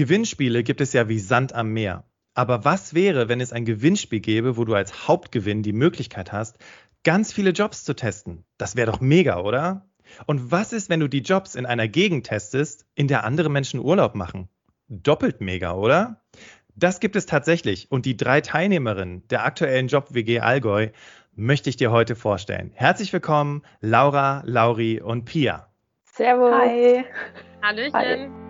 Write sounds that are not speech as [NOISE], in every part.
Gewinnspiele gibt es ja wie Sand am Meer. Aber was wäre, wenn es ein Gewinnspiel gäbe, wo du als Hauptgewinn die Möglichkeit hast, ganz viele Jobs zu testen? Das wäre doch mega, oder? Und was ist, wenn du die Jobs in einer Gegend testest, in der andere Menschen Urlaub machen? Doppelt mega, oder? Das gibt es tatsächlich und die drei Teilnehmerinnen der aktuellen Job WG Allgäu möchte ich dir heute vorstellen. Herzlich willkommen, Laura, Lauri und Pia. Servus. Hi. Hallöchen. Hi.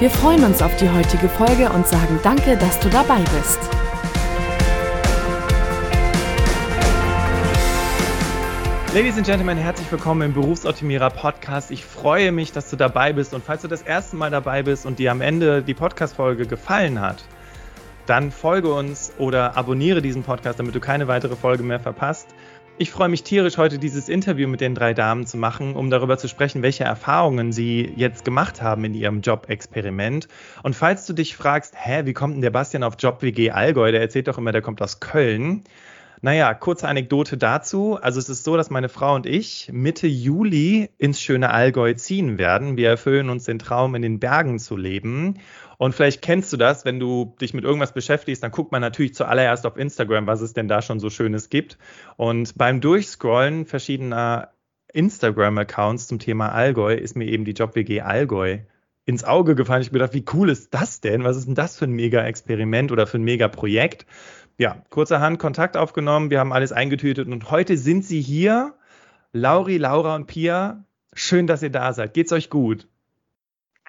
Wir freuen uns auf die heutige Folge und sagen danke, dass du dabei bist. Ladies and Gentlemen, herzlich willkommen im Berufsoptimierer Podcast. Ich freue mich, dass du dabei bist. Und falls du das erste Mal dabei bist und dir am Ende die Podcast-Folge gefallen hat, dann folge uns oder abonniere diesen Podcast, damit du keine weitere Folge mehr verpasst. Ich freue mich tierisch, heute dieses Interview mit den drei Damen zu machen, um darüber zu sprechen, welche Erfahrungen sie jetzt gemacht haben in ihrem Job-Experiment. Und falls du dich fragst, hä, wie kommt denn der Bastian auf Job WG Allgäu? Der erzählt doch immer, der kommt aus Köln. Naja, kurze Anekdote dazu. Also es ist so, dass meine Frau und ich Mitte Juli ins schöne Allgäu ziehen werden. Wir erfüllen uns den Traum, in den Bergen zu leben. Und vielleicht kennst du das, wenn du dich mit irgendwas beschäftigst, dann guckt man natürlich zuallererst auf Instagram, was es denn da schon so Schönes gibt. Und beim Durchscrollen verschiedener Instagram-Accounts zum Thema Allgäu ist mir eben die JobWG Allgäu ins Auge gefallen. Ich habe gedacht, wie cool ist das denn? Was ist denn das für ein Mega-Experiment oder für ein Mega-Projekt? Ja, kurzerhand Kontakt aufgenommen, wir haben alles eingetütet und heute sind sie hier. Lauri, Laura und Pia, schön, dass ihr da seid. Geht's euch gut?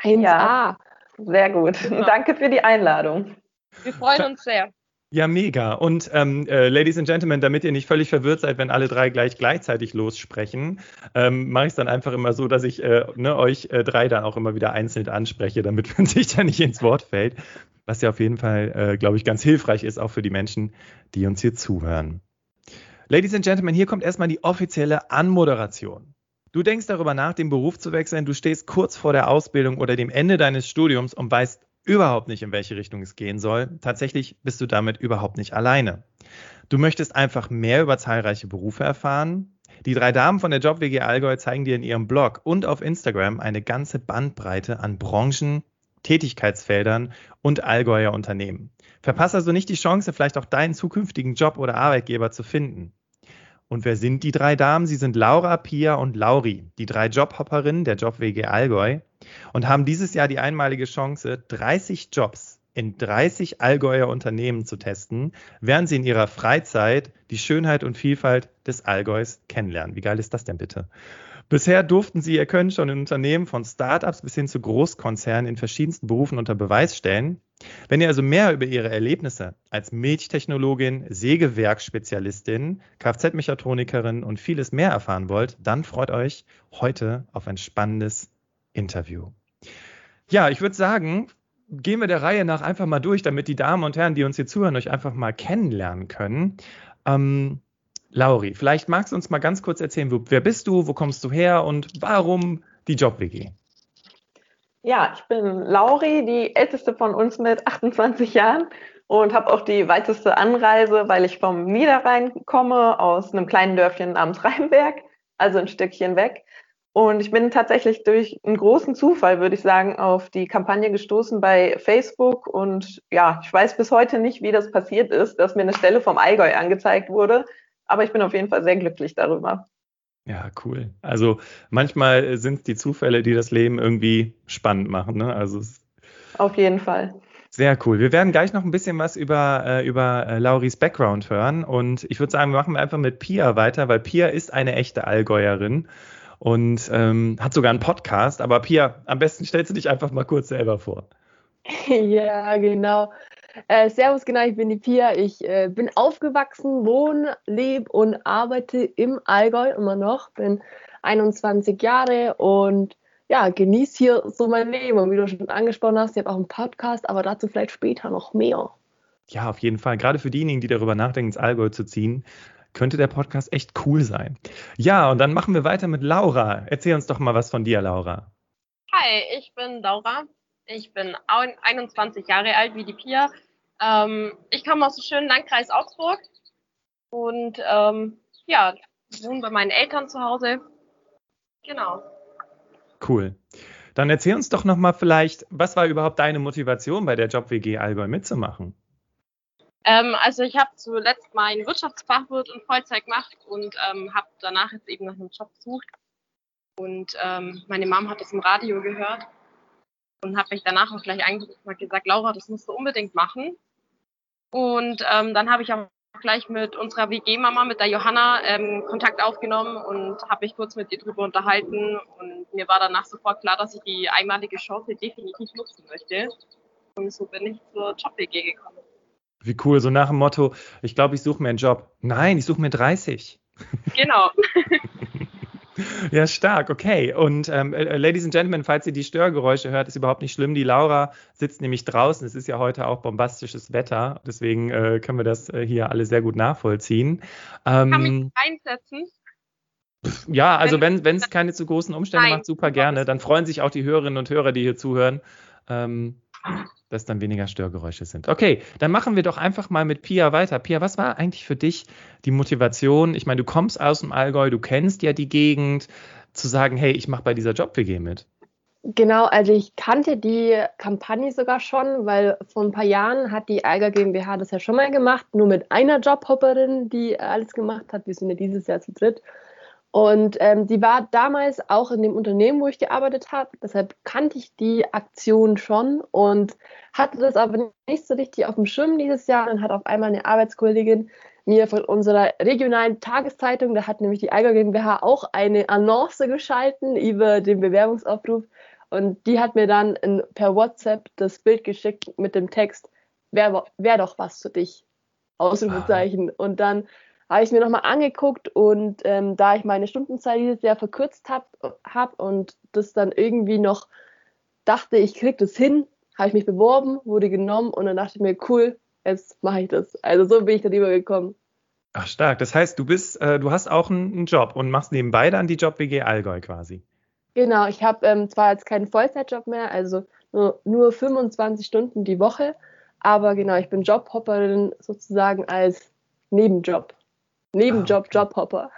1A. Ja. Sehr gut. Genau. Danke für die Einladung. Wir freuen uns sehr. Ja, mega. Und ähm, äh, Ladies and Gentlemen, damit ihr nicht völlig verwirrt seid, wenn alle drei gleich gleichzeitig lossprechen, ähm, mache ich es dann einfach immer so, dass ich äh, ne, euch äh, drei dann auch immer wieder einzeln anspreche, damit [LAUGHS] man sich da nicht ins Wort fällt. Was ja auf jeden Fall, äh, glaube ich, ganz hilfreich ist, auch für die Menschen, die uns hier zuhören. Ladies and Gentlemen, hier kommt erstmal die offizielle Anmoderation. Du denkst darüber nach, den Beruf zu wechseln, du stehst kurz vor der Ausbildung oder dem Ende deines Studiums und weißt überhaupt nicht, in welche Richtung es gehen soll. Tatsächlich bist du damit überhaupt nicht alleine. Du möchtest einfach mehr über zahlreiche Berufe erfahren. Die drei Damen von der JobWG Allgäu zeigen dir in ihrem Blog und auf Instagram eine ganze Bandbreite an Branchen, Tätigkeitsfeldern und Allgäuer Unternehmen. Verpasse also nicht die Chance, vielleicht auch deinen zukünftigen Job oder Arbeitgeber zu finden. Und wer sind die drei Damen? Sie sind Laura, Pia und Lauri, die drei Jobhopperinnen der JobWG Allgäu und haben dieses Jahr die einmalige Chance, 30 Jobs in 30 Allgäuer Unternehmen zu testen, während sie in ihrer Freizeit die Schönheit und Vielfalt des Allgäus kennenlernen. Wie geil ist das denn bitte? Bisher durften sie ihr Können schon in Unternehmen von Startups bis hin zu Großkonzernen in verschiedensten Berufen unter Beweis stellen. Wenn ihr also mehr über ihre Erlebnisse als Milchtechnologin, Sägewerksspezialistin, Kfz-Mechatronikerin und vieles mehr erfahren wollt, dann freut euch heute auf ein spannendes Interview. Ja, ich würde sagen, gehen wir der Reihe nach einfach mal durch, damit die Damen und Herren, die uns hier zuhören, euch einfach mal kennenlernen können. Ähm, Lauri, vielleicht magst du uns mal ganz kurz erzählen, wo, wer bist du, wo kommst du her und warum die Job-WG? Ja, ich bin Lauri, die älteste von uns mit 28 Jahren und habe auch die weiteste Anreise, weil ich vom Niederrhein komme, aus einem kleinen Dörfchen namens Rheinberg, also ein Stückchen weg. Und ich bin tatsächlich durch einen großen Zufall, würde ich sagen, auf die Kampagne gestoßen bei Facebook. Und ja, ich weiß bis heute nicht, wie das passiert ist, dass mir eine Stelle vom Allgäu angezeigt wurde aber ich bin auf jeden Fall sehr glücklich darüber. Ja, cool. Also manchmal sind es die Zufälle, die das Leben irgendwie spannend machen. Ne? Also auf jeden Fall. Sehr cool. Wir werden gleich noch ein bisschen was über, äh, über äh, Lauris Background hören. Und ich würde sagen, wir machen einfach mit Pia weiter, weil Pia ist eine echte Allgäuerin und ähm, hat sogar einen Podcast. Aber Pia, am besten stellst du dich einfach mal kurz selber vor. [LAUGHS] Ja, genau. Äh, servus, genau, ich bin die Pia. Ich äh, bin aufgewachsen, wohne, lebe und arbeite im Allgäu immer noch. Bin 21 Jahre und ja, genieße hier so mein Leben. Und wie du schon angesprochen hast, ich habe auch einen Podcast, aber dazu vielleicht später noch mehr. Ja, auf jeden Fall. Gerade für diejenigen, die darüber nachdenken, ins Allgäu zu ziehen, könnte der Podcast echt cool sein. Ja, und dann machen wir weiter mit Laura. Erzähl uns doch mal was von dir, Laura. Hi, ich bin Laura. Ich bin 21 Jahre alt wie die Pia. Ähm, ich komme aus dem schönen Landkreis Augsburg und ähm, ja, wohne bei meinen Eltern zu Hause. Genau. Cool. Dann erzähl uns doch noch mal vielleicht, was war überhaupt deine Motivation bei der Job WG Allgäu mitzumachen? Ähm, also ich habe zuletzt meinen Wirtschaftsfachwirt in Vollzeit gemacht und ähm, habe danach jetzt eben nach einem Job gesucht. Und ähm, meine Mom hat das im Radio gehört und habe mich danach auch gleich angerufen und gesagt, Laura, das musst du unbedingt machen. Und ähm, dann habe ich auch gleich mit unserer WG-Mama, mit der Johanna, ähm, Kontakt aufgenommen und habe mich kurz mit ihr drüber unterhalten. Und mir war danach sofort klar, dass ich die einmalige Chance definitiv nutzen möchte. Und so bin ich zur Job-WG gekommen. Wie cool, so nach dem Motto, ich glaube, ich suche mir einen Job. Nein, ich suche mir 30. Genau. [LAUGHS] Ja, stark, okay. Und ähm, äh, Ladies and Gentlemen, falls ihr die Störgeräusche hört, ist überhaupt nicht schlimm. Die Laura sitzt nämlich draußen. Es ist ja heute auch bombastisches Wetter. Deswegen äh, können wir das äh, hier alle sehr gut nachvollziehen. Ähm, Kann mich einsetzen? Ja, also wenn es keine zu großen Umstände Nein. macht, super gerne. Dann freuen sich auch die Hörerinnen und Hörer, die hier zuhören. Ähm, dass dann weniger Störgeräusche sind. Okay, dann machen wir doch einfach mal mit Pia weiter. Pia, was war eigentlich für dich die Motivation? Ich meine, du kommst aus dem Allgäu, du kennst ja die Gegend, zu sagen, hey, ich mache bei dieser Job-WG mit. Genau, also ich kannte die Kampagne sogar schon, weil vor ein paar Jahren hat die Allgäu GmbH das ja schon mal gemacht, nur mit einer Jobhopperin, die alles gemacht hat. Wir sind ja dieses Jahr zu dritt. Und ähm, die war damals auch in dem Unternehmen, wo ich gearbeitet habe. Deshalb kannte ich die Aktion schon und hatte das aber nicht so richtig auf dem Schirm dieses Jahr. Dann hat auf einmal eine Arbeitskollegin mir von unserer regionalen Tageszeitung, da hat nämlich die Eiger GmbH auch eine Annonce geschalten über den Bewerbungsaufruf. Und die hat mir dann in, per WhatsApp das Bild geschickt mit dem Text, wäre wär doch was für dich. Ausrufezeichen. Ah. Und dann habe ich mir nochmal angeguckt und ähm, da ich meine Stundenzeit dieses Jahr verkürzt habe hab und das dann irgendwie noch dachte, ich kriege das hin, habe ich mich beworben, wurde genommen und dann dachte ich mir, cool, jetzt mache ich das. Also so bin ich da gekommen. Ach stark, das heißt, du bist, äh, du hast auch einen, einen, Job und machst nebenbei dann die Job WG Allgäu quasi. Genau, ich habe ähm, zwar jetzt keinen Vollzeitjob mehr, also nur, nur 25 Stunden die Woche, aber genau, ich bin Jobhopperin sozusagen als Nebenjob. Nebenjob, ah, Jobhopper.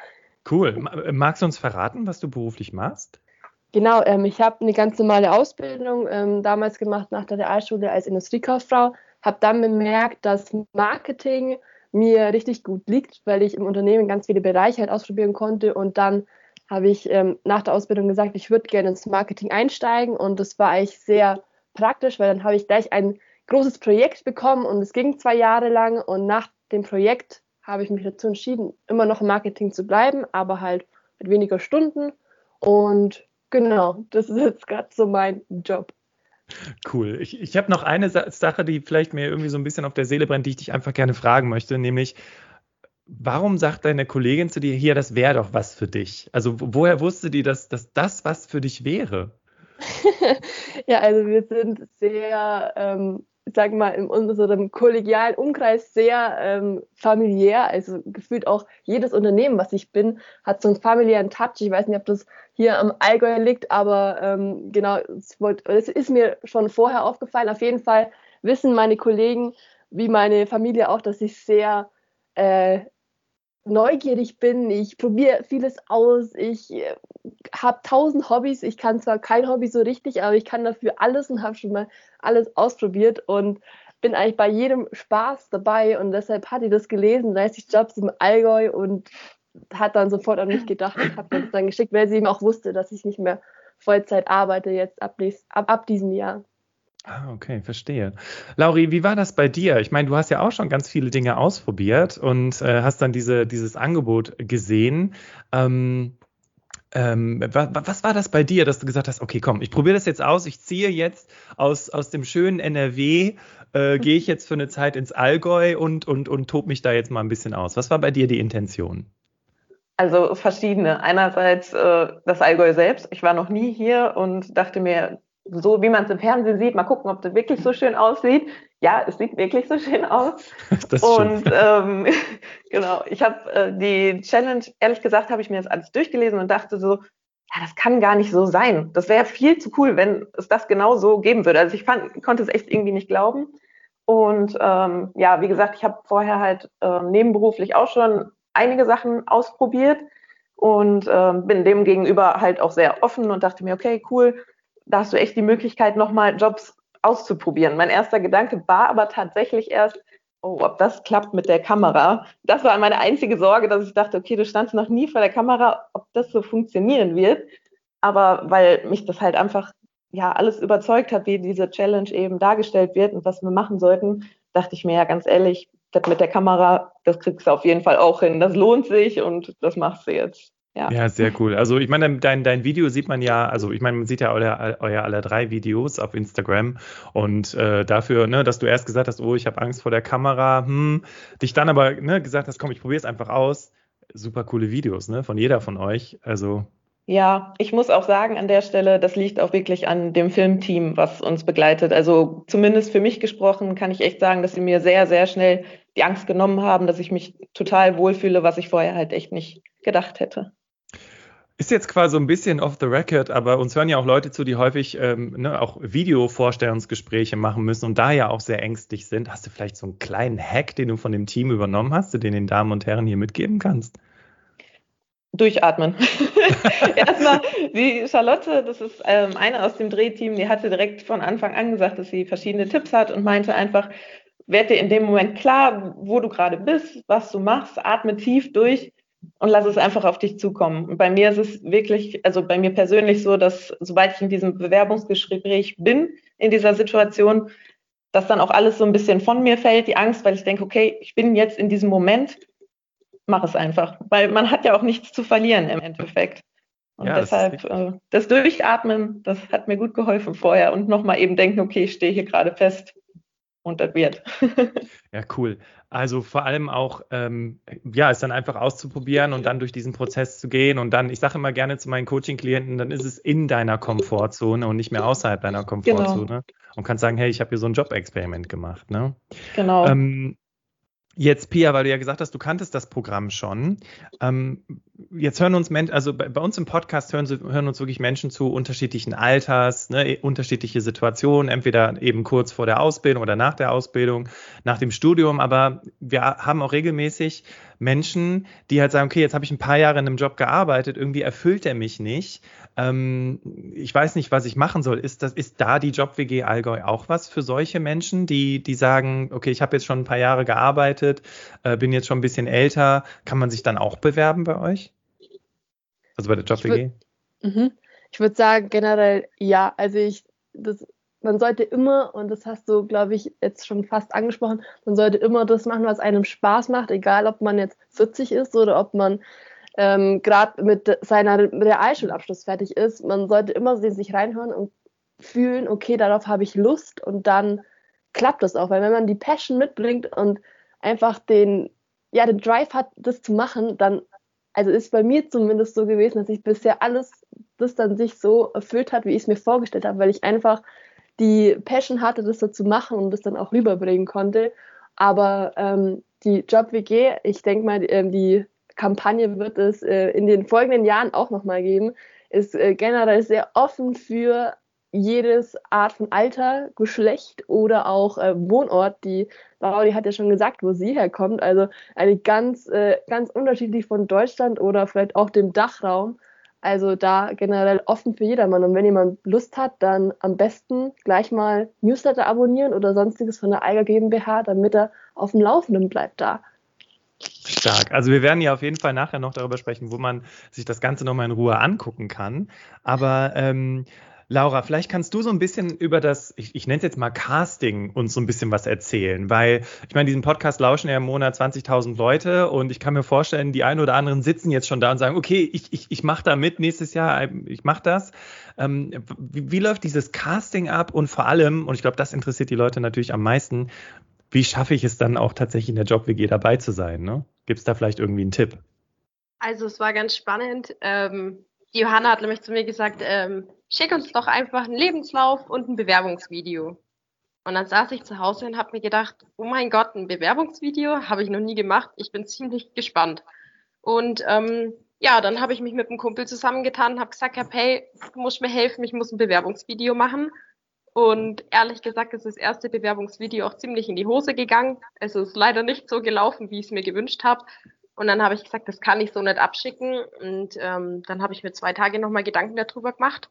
Cool. Magst du uns verraten, was du beruflich machst? Genau, ähm, ich habe eine ganz normale Ausbildung ähm, damals gemacht nach der Realschule als Industriekauffrau. Habe dann bemerkt, dass Marketing mir richtig gut liegt, weil ich im Unternehmen ganz viele Bereiche halt ausprobieren konnte. Und dann habe ich ähm, nach der Ausbildung gesagt, ich würde gerne ins Marketing einsteigen. Und das war eigentlich sehr praktisch, weil dann habe ich gleich ein großes Projekt bekommen und es ging zwei Jahre lang. Und nach dem Projekt habe ich mich dazu entschieden, immer noch im Marketing zu bleiben, aber halt mit weniger Stunden. Und genau, das ist jetzt gerade so mein Job. Cool. Ich, ich habe noch eine Sache, die vielleicht mir irgendwie so ein bisschen auf der Seele brennt, die ich dich einfach gerne fragen möchte, nämlich, warum sagt deine Kollegin zu dir hier, das wäre doch was für dich? Also woher wusste die, dass, dass das was für dich wäre? [LAUGHS] ja, also wir sind sehr ähm, sage mal, in unserem kollegialen Umkreis sehr ähm, familiär. Also gefühlt auch jedes Unternehmen, was ich bin, hat so einen familiären Touch. Ich weiß nicht, ob das hier am Allgäu liegt, aber ähm, genau, es ist mir schon vorher aufgefallen. Auf jeden Fall wissen meine Kollegen, wie meine Familie auch, dass ich sehr äh, neugierig bin, ich probiere vieles aus, ich äh, habe tausend Hobbys, ich kann zwar kein Hobby so richtig, aber ich kann dafür alles und habe schon mal alles ausprobiert und bin eigentlich bei jedem Spaß dabei und deshalb hat die das gelesen, 30 Jobs im Allgäu und hat dann sofort an mich gedacht und hat mir das dann geschickt, weil sie eben auch wusste, dass ich nicht mehr Vollzeit arbeite jetzt ab, ab, ab diesem Jahr. Ah, okay, verstehe. Lauri, wie war das bei dir? Ich meine, du hast ja auch schon ganz viele Dinge ausprobiert und äh, hast dann diese, dieses Angebot gesehen. Ähm, ähm, was, was, war das bei dir, dass du gesagt hast, okay, komm, ich probiere das jetzt aus, ich ziehe jetzt aus, aus dem schönen NRW, äh, [LAUGHS] gehe ich jetzt für eine Zeit ins Allgäu und, und, und tob mich da jetzt mal ein bisschen aus. Was war bei dir die Intention? Also verschiedene. Einerseits äh, das Allgäu selbst. Ich war noch nie hier und dachte mir, so wie man es im Fernsehen sieht, mal gucken, ob das wirklich so schön aussieht. Ja, es sieht wirklich so schön aus. [LAUGHS] Das und ähm, [LAUGHS] genau, ich habe äh, die Challenge, ehrlich gesagt, habe ich mir das alles durchgelesen und dachte so, ja, das kann gar nicht so sein. Das wäre viel zu cool, wenn es das genau so geben würde. Also ich fand, konnte es echt irgendwie nicht glauben. Und ähm, ja, wie gesagt, ich habe vorher halt äh, nebenberuflich auch schon einige Sachen ausprobiert und äh, bin dem gegenüber halt auch sehr offen und dachte mir, okay, cool, da hast du echt die Möglichkeit, nochmal Jobs auszuprobieren. Mein erster Gedanke war aber tatsächlich erst, oh, ob das klappt mit der Kamera. Das war meine einzige Sorge, dass ich dachte, okay, du standst noch nie vor der Kamera, ob das so funktionieren wird. Aber weil mich das halt einfach ja alles überzeugt hat, wie diese Challenge eben dargestellt wird und was wir machen sollten, dachte ich mir ja ganz ehrlich, das mit der Kamera, das kriegst du auf jeden Fall auch hin. Das lohnt sich und das machst du jetzt. Ja. ja, sehr cool. Also ich meine, dein, dein Video sieht man ja, also ich meine, man sieht ja euer, euer aller drei Videos auf Instagram und äh, dafür, ne, dass du erst gesagt hast, oh, ich habe Angst vor der Kamera, hm, dich dann aber ne, gesagt hast, komm, ich probiere es einfach aus. Super coole Videos, ne, von jeder von euch. Also ja, ich muss auch sagen an der Stelle, das liegt auch wirklich an dem Filmteam, was uns begleitet. Also zumindest für mich gesprochen kann ich echt sagen, dass sie mir sehr, sehr schnell die Angst genommen haben, dass ich mich total wohlfühle, was ich vorher halt echt nicht gedacht hätte. Ist jetzt quasi so ein bisschen off the record, aber uns hören ja auch Leute zu, die häufig ähm, ne, auch Videovorstellungsgespräche machen müssen und da ja auch sehr ängstlich sind. Hast du vielleicht so einen kleinen Hack, den du von dem Team übernommen hast, den den Damen und Herren hier mitgeben kannst? Durchatmen. [LAUGHS] Erstmal, die Charlotte, das ist ähm, eine aus dem Drehteam, die hatte direkt von Anfang an gesagt, dass sie verschiedene Tipps hat und meinte einfach, werd dir in dem Moment klar, wo du gerade bist, was du machst, atme tief durch und lass es einfach auf dich zukommen. Und bei mir ist es wirklich, also bei mir persönlich so, dass sobald ich in diesem Bewerbungsgespräch bin, in dieser Situation, dass dann auch alles so ein bisschen von mir fällt, die Angst, weil ich denke, okay, ich bin jetzt in diesem Moment, mach es einfach. Weil man hat ja auch nichts zu verlieren im Endeffekt. Und ja, deshalb das, äh, das Durchatmen, das hat mir gut geholfen vorher und nochmal eben denken, okay, ich stehe hier gerade fest und das wird. [LAUGHS] ja, cool. Also vor allem auch, ähm, ja, es dann einfach auszuprobieren und dann durch diesen Prozess zu gehen und dann, ich sage immer gerne zu meinen Coaching-Klienten, dann ist es in deiner Komfortzone und nicht mehr außerhalb deiner genau. Komfortzone genau. und kannst sagen, hey, ich habe hier so ein Job-Experiment gemacht. Ne? Genau. Ähm, Jetzt, Pia, weil du ja gesagt hast, du kanntest das Programm schon. Ähm, jetzt hören uns Menschen, also bei, bei, uns im Podcast hören, hören, uns wirklich Menschen zu unterschiedlichen Alters, ne, unterschiedliche Situationen, entweder eben kurz vor der Ausbildung oder nach der Ausbildung, nach dem Studium. Aber wir haben auch regelmäßig Menschen, die halt sagen, okay, jetzt habe ich ein paar Jahre in einem Job gearbeitet, irgendwie erfüllt er mich nicht ähm, ich weiß nicht, was ich machen soll. Ist, das, ist da die Job-WG Allgäu auch was für solche Menschen, die, die sagen, okay, ich habe jetzt schon ein paar Jahre gearbeitet, äh, bin jetzt schon ein bisschen älter, kann man sich dann auch bewerben bei euch? Also bei der Job-WG? Ich würde würd sagen, generell ja. Also ich, das, man sollte immer, und das hast du, glaube ich, jetzt schon fast angesprochen, man sollte immer das machen, was einem Spaß macht, egal ob man jetzt 40 ist oder ob man ähm, gerade mit seiner Realschulabschluss fertig ist, man sollte immer sich reinhören und fühlen, okay, darauf habe ich Lust und dann klappt das auch, weil wenn man die Passion mitbringt und einfach den, ja, den Drive hat, das zu machen, dann, also ist bei mir zumindest so gewesen, dass ich bisher alles, das dann sich so erfüllt hat, wie ich es mir vorgestellt habe, weil ich einfach die Passion hatte, das so zu machen und das dann auch rüberbringen konnte. Aber ähm, die Job-WG, ich denke mal, die, ähm, die Kampagne wird es äh, in den folgenden Jahren auch nochmal geben, ist äh, generell sehr offen für jedes Art von Alter, Geschlecht oder auch äh, Wohnort. Die Lauri hat ja schon gesagt, wo sie herkommt. Also eine ganz, äh, ganz unterschiedlich von Deutschland oder vielleicht auch dem Dachraum. Also da generell offen für jedermann. Und wenn jemand Lust hat, dann am besten gleich mal Newsletter abonnieren oder sonstiges von der Eiger GmbH, damit er auf dem Laufenden bleibt da. Stark. Also wir werden ja auf jeden Fall nachher noch darüber sprechen, wo man sich das Ganze nochmal in Ruhe angucken kann. Aber ähm, Laura, vielleicht kannst du so ein bisschen über das, ich, ich nenne es jetzt mal Casting, uns so ein bisschen was erzählen, weil ich meine, diesen Podcast lauschen ja im Monat 20.000 Leute und ich kann mir vorstellen, die einen oder anderen sitzen jetzt schon da und sagen, okay, ich, ich, ich mache da mit nächstes Jahr, ich mache das. Ähm, wie, wie läuft dieses Casting ab und vor allem, und ich glaube, das interessiert die Leute natürlich am meisten, wie schaffe ich es dann auch tatsächlich in der Job-WG dabei zu sein? Ne? Gibt es da vielleicht irgendwie einen Tipp? Also es war ganz spannend. Ähm, die Johanna hat nämlich zu mir gesagt, ähm, schick uns doch einfach einen Lebenslauf und ein Bewerbungsvideo. Und dann saß ich zu Hause und habe mir gedacht, oh mein Gott, ein Bewerbungsvideo habe ich noch nie gemacht. Ich bin ziemlich gespannt. Und ähm, ja, dann habe ich mich mit einem Kumpel zusammengetan und habe gesagt, hey, du musst mir helfen, ich muss ein Bewerbungsvideo machen. Und ehrlich gesagt ist das erste Bewerbungsvideo auch ziemlich in die Hose gegangen. Es ist leider nicht so gelaufen, wie ich es mir gewünscht habe. Und dann habe ich gesagt, das kann ich so nicht abschicken. Und ähm, dann habe ich mir zwei Tage nochmal Gedanken darüber gemacht.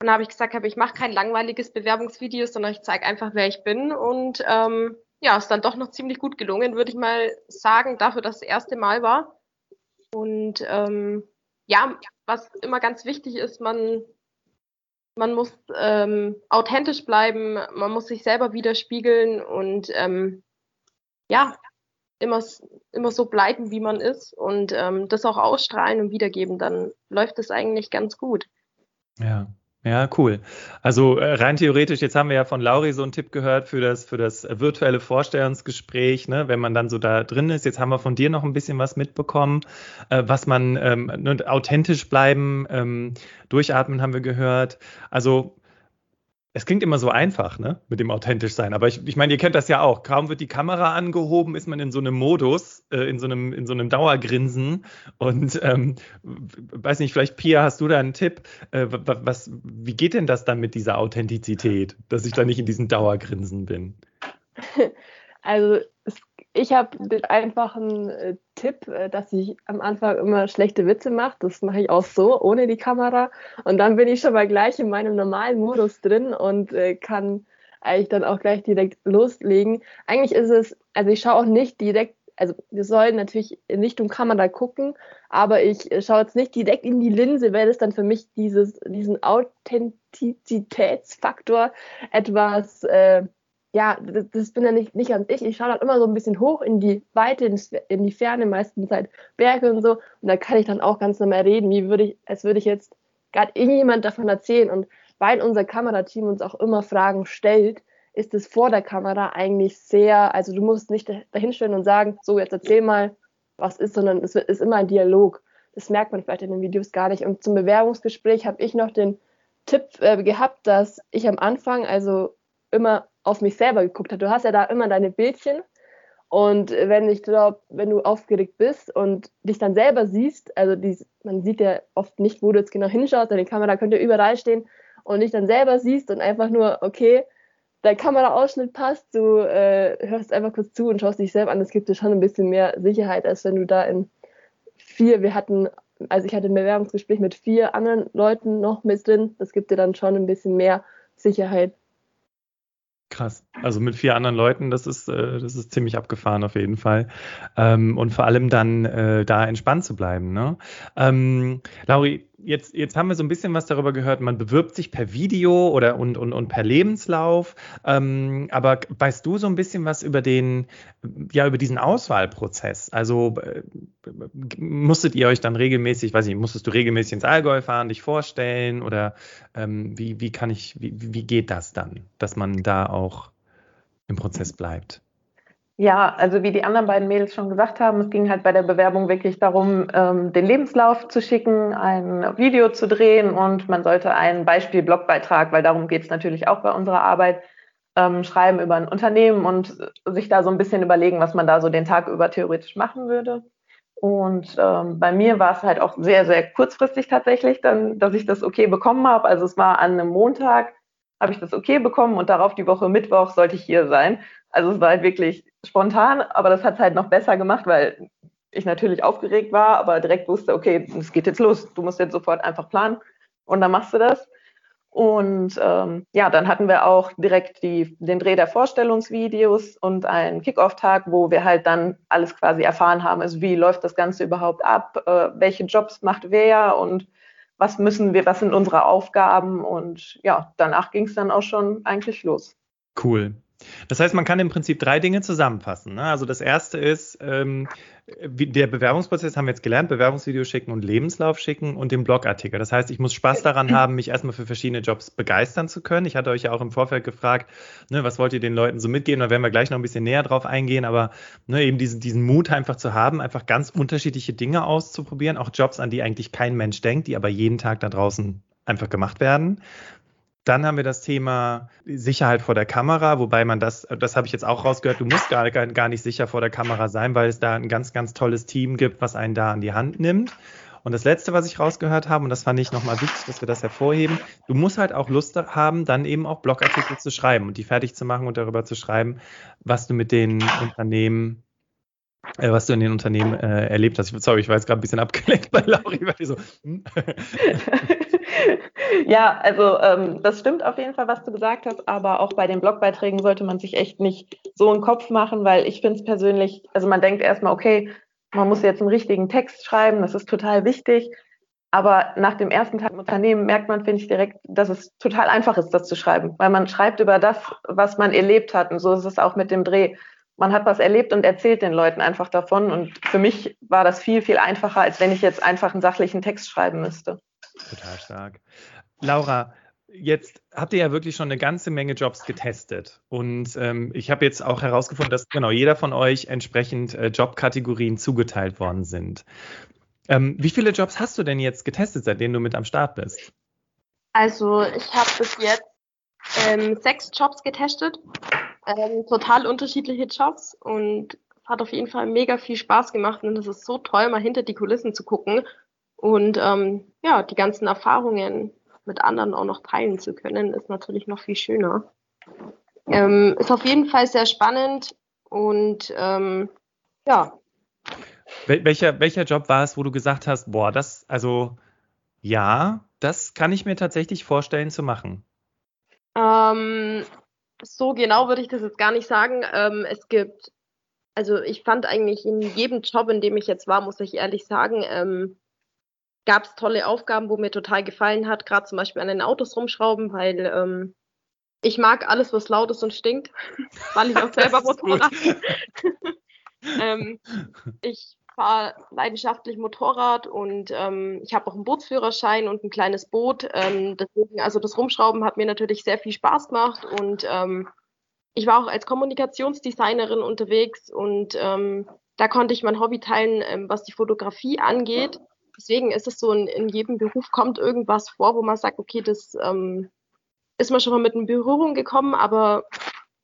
Und dann habe ich gesagt, hab, ich mache kein langweiliges Bewerbungsvideo, sondern ich zeige einfach, wer ich bin. Und ähm, ja, ist dann doch noch ziemlich gut gelungen, würde ich mal sagen, dafür, dass das erste Mal war. Und ähm, ja, was immer ganz wichtig ist, man man muss ähm, authentisch bleiben, man muss sich selber widerspiegeln und ähm, ja, immer, immer so bleiben, wie man ist und ähm, das auch ausstrahlen und wiedergeben, dann läuft es eigentlich ganz gut. Ja, ja, cool. Also äh, rein theoretisch, jetzt haben wir ja von Lauri so einen Tipp gehört für das, für das virtuelle Vorstellungsgespräch, ne, wenn man dann so da drin ist. Jetzt haben wir von dir noch ein bisschen was mitbekommen, äh, was man ähm, ne, authentisch bleiben, ähm, durchatmen haben wir gehört. Also es klingt immer so einfach, ne, mit dem authentisch sein. Aber ich, ich meine, ihr kennt das ja auch. Kaum wird die Kamera angehoben, ist man in so einem Modus, äh, in so einem, in so einem Dauergrinsen. Und ähm, weiß nicht, vielleicht Pia, hast du da einen Tipp? Äh, was, wie geht denn das dann mit dieser Authentizität, dass ich da nicht in diesem Dauergrinsen bin? [LAUGHS] Also ich habe den einfachen äh, Tipp, äh, dass ich am Anfang immer schlechte Witze mache. Das mache ich auch so, ohne die Kamera. Und dann bin ich schon mal gleich in meinem normalen Modus drin und äh, kann eigentlich dann auch gleich direkt loslegen. Eigentlich ist es, also ich schaue auch nicht direkt, also wir sollen natürlich nicht um Kamera gucken, aber ich äh, schaue jetzt nicht direkt in die Linse, weil es dann für mich dieses, diesen Authentizitätsfaktor etwas äh, ja, das, das, bin ja nicht, nicht ganz ich. Ich schaue dann immer so ein bisschen hoch in die Weite, in die Ferne, meistens halt Berge und so. Und da kann ich dann auch ganz normal reden, wie würde ich, als würde ich jetzt gerade irgendjemand davon erzählen. Und weil unser Kamerateam uns auch immer Fragen stellt, ist es vor der Kamera eigentlich sehr, also du musst nicht dahinstellen und sagen, so jetzt erzähl mal, was ist, sondern es ist immer ein Dialog. Das merkt man vielleicht in den Videos gar nicht. Und zum Bewerbungsgespräch habe ich noch den Tipp äh, gehabt, dass ich am Anfang also immer auf mich selber geguckt habe. Du hast ja da immer deine Bildchen und wenn ich glaube, wenn du aufgeregt bist und dich dann selber siehst, also die, man sieht ja oft nicht, wo du jetzt genau hinschaust, deine Kamera könnte überall stehen und dich dann selber siehst und einfach nur, okay, dein Kameraausschnitt passt, du äh, hörst einfach kurz zu und schaust dich selber an, das gibt dir schon ein bisschen mehr Sicherheit, als wenn du da in vier, wir hatten, also ich hatte ein Bewerbungsgespräch mit vier anderen Leuten noch mit drin, das gibt dir dann schon ein bisschen mehr Sicherheit. Krass. Also mit vier anderen Leuten, das ist, äh, das ist ziemlich abgefahren auf jeden Fall. Ähm, und vor allem dann äh, da entspannt zu bleiben. Ne? Ähm, Lauri, jetzt, jetzt haben wir so ein bisschen was darüber gehört, man bewirbt sich per Video oder und, und, und per Lebenslauf. Ähm, aber weißt du so ein bisschen was über den, ja, über diesen Auswahlprozess? Also äh, musstet ihr euch dann regelmäßig, weiß ich, musstest du regelmäßig ins Allgäu fahren, dich vorstellen oder ähm, wie, wie kann ich, wie, wie geht das dann, dass man da auch im Prozess bleibt? Ja, also wie die anderen beiden Mädels schon gesagt haben, es ging halt bei der Bewerbung wirklich darum, ähm, den Lebenslauf zu schicken, ein Video zu drehen und man sollte einen Beispiel-Blogbeitrag, weil darum geht es natürlich auch bei unserer Arbeit, ähm, schreiben über ein Unternehmen und sich da so ein bisschen überlegen, was man da so den Tag über theoretisch machen würde. Und ähm, bei mir war es halt auch sehr, sehr kurzfristig tatsächlich, dann, dass ich das okay bekommen habe. Also es war an einem Montag, habe ich das okay bekommen und darauf die Woche Mittwoch sollte ich hier sein. Also es war halt wirklich spontan, aber das hat es halt noch besser gemacht, weil ich natürlich aufgeregt war, aber direkt wusste, okay, es geht jetzt los, du musst jetzt sofort einfach planen und dann machst du das. Und ähm, ja, dann hatten wir auch direkt die, den Dreh der Vorstellungsvideos und einen Kickoff-Tag, wo wir halt dann alles quasi erfahren haben, also wie läuft das Ganze überhaupt ab, äh, welche Jobs macht wer und was müssen wir, was sind unsere Aufgaben und ja, danach ging es dann auch schon eigentlich los. Cool. Das heißt, man kann im Prinzip drei Dinge zusammenfassen. Ne? Also das erste ist, ähm, der Bewerbungsprozess haben wir jetzt gelernt, Bewerbungsvideo schicken und Lebenslauf schicken und den Blogartikel. Das heißt, ich muss Spaß daran [CLEARS THROAT] haben, mich erstmal für verschiedene Jobs begeistern zu können. Ich hatte euch ja auch im Vorfeld gefragt, ne, was wollt ihr den Leuten so mitgeben? Da werden wir gleich noch ein bisschen näher drauf eingehen, aber ne, eben diesen, diesen Mut einfach zu haben, einfach ganz unterschiedliche Dinge auszuprobieren, auch Jobs, an die eigentlich kein Mensch denkt, die aber jeden Tag da draußen einfach gemacht werden. Dann haben wir das Thema Sicherheit vor der Kamera, wobei man das, das habe ich jetzt auch rausgehört, du musst gar, gar nicht sicher vor der Kamera sein, weil es da ein ganz, ganz tolles Team gibt, was einen da an die Hand nimmt. Und das Letzte, was ich rausgehört habe, und das fand ich nochmal wichtig, dass wir das hervorheben, du musst halt auch Lust haben, dann eben auch Blogartikel zu schreiben und die fertig zu machen und darüber zu schreiben, was du mit den Unternehmen äh, was du in den Unternehmen äh, erlebt hast. Sorry, ich war jetzt gerade ein bisschen abgelenkt bei Lauri, weil ich so. Hm? [LAUGHS] [LAUGHS] ja, also ähm, das stimmt auf jeden Fall, was du gesagt hast, aber auch bei den Blogbeiträgen sollte man sich echt nicht so einen Kopf machen, weil ich finde es persönlich, also man denkt erstmal, okay, man muss jetzt einen richtigen Text schreiben, das ist total wichtig. Aber nach dem ersten Tag im Unternehmen merkt man, finde ich, direkt, dass es total einfach ist, das zu schreiben, weil man schreibt über das, was man erlebt hat. Und so ist es auch mit dem Dreh man hat was erlebt und erzählt den Leuten einfach davon. Und für mich war das viel, viel einfacher, als wenn ich jetzt einfach einen sachlichen Text schreiben müsste. Total stark. Laura, jetzt habt ihr ja wirklich schon eine ganze Menge Jobs getestet. Und ähm, ich habe jetzt auch herausgefunden, dass genau jeder von euch entsprechend äh, Jobkategorien zugeteilt worden sind. Ähm, wie viele Jobs hast du denn jetzt getestet, seitdem du mit am Start bist? Also ich habe bis jetzt ähm, sechs Jobs getestet ähm, total unterschiedliche Jobs und hat auf jeden Fall mega viel Spaß gemacht und es ist so toll, mal hinter die Kulissen zu gucken und ähm, ja, die ganzen Erfahrungen mit anderen auch noch teilen zu können, ist natürlich noch viel schöner. Ähm, ist auf jeden Fall sehr spannend und ähm, ja. Wel welcher, welcher Job war es, wo du gesagt hast, boah, das, also ja, das kann ich mir tatsächlich vorstellen zu machen? Ähm, so genau würde ich das jetzt gar nicht sagen. Ähm, es gibt, also ich fand eigentlich in jedem Job, in dem ich jetzt war, muss ich ehrlich sagen, ähm, gab es tolle Aufgaben, wo mir total gefallen hat, gerade zum Beispiel an den Autos rumschrauben, weil ähm, ich mag alles, was laut ist und stinkt, [LAUGHS] weil ich auch selber Motorrad. [LAUGHS] ähm, ich fahre leidenschaftlich Motorrad und ähm, ich habe auch einen Bootsführerschein und ein kleines Boot. Ähm, deswegen, also das Rumschrauben hat mir natürlich sehr viel Spaß gemacht und ähm, ich war auch als Kommunikationsdesignerin unterwegs und ähm, da konnte ich mein Hobby teilen, ähm, was die Fotografie angeht. Deswegen ist es so, in, in jedem Beruf kommt irgendwas vor, wo man sagt, okay, das ähm, ist man schon mal mit in Berührung gekommen, aber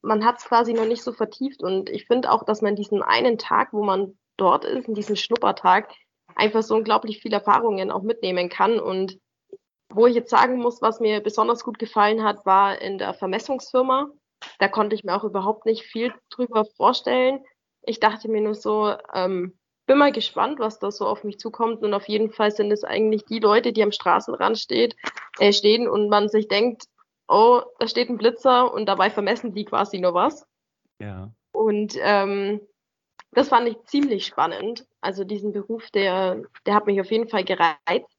man hat es quasi noch nicht so vertieft. Und ich finde auch, dass man diesen einen Tag, wo man dort ist, in diesem Schnuppertag, einfach so unglaublich viele Erfahrungen auch mitnehmen kann. Und wo ich jetzt sagen muss, was mir besonders gut gefallen hat, war in der Vermessungsfirma. Da konnte ich mir auch überhaupt nicht viel drüber vorstellen. Ich dachte mir nur so, ähm, bin mal gespannt, was da so auf mich zukommt. Und auf jeden Fall sind es eigentlich die Leute, die am Straßenrand steht, äh, stehen und man sich denkt, oh, da steht ein Blitzer und dabei vermessen die quasi nur was. Ja. Und ähm, das fand ich ziemlich spannend. Also diesen Beruf, der, der hat mich auf jeden Fall gereizt.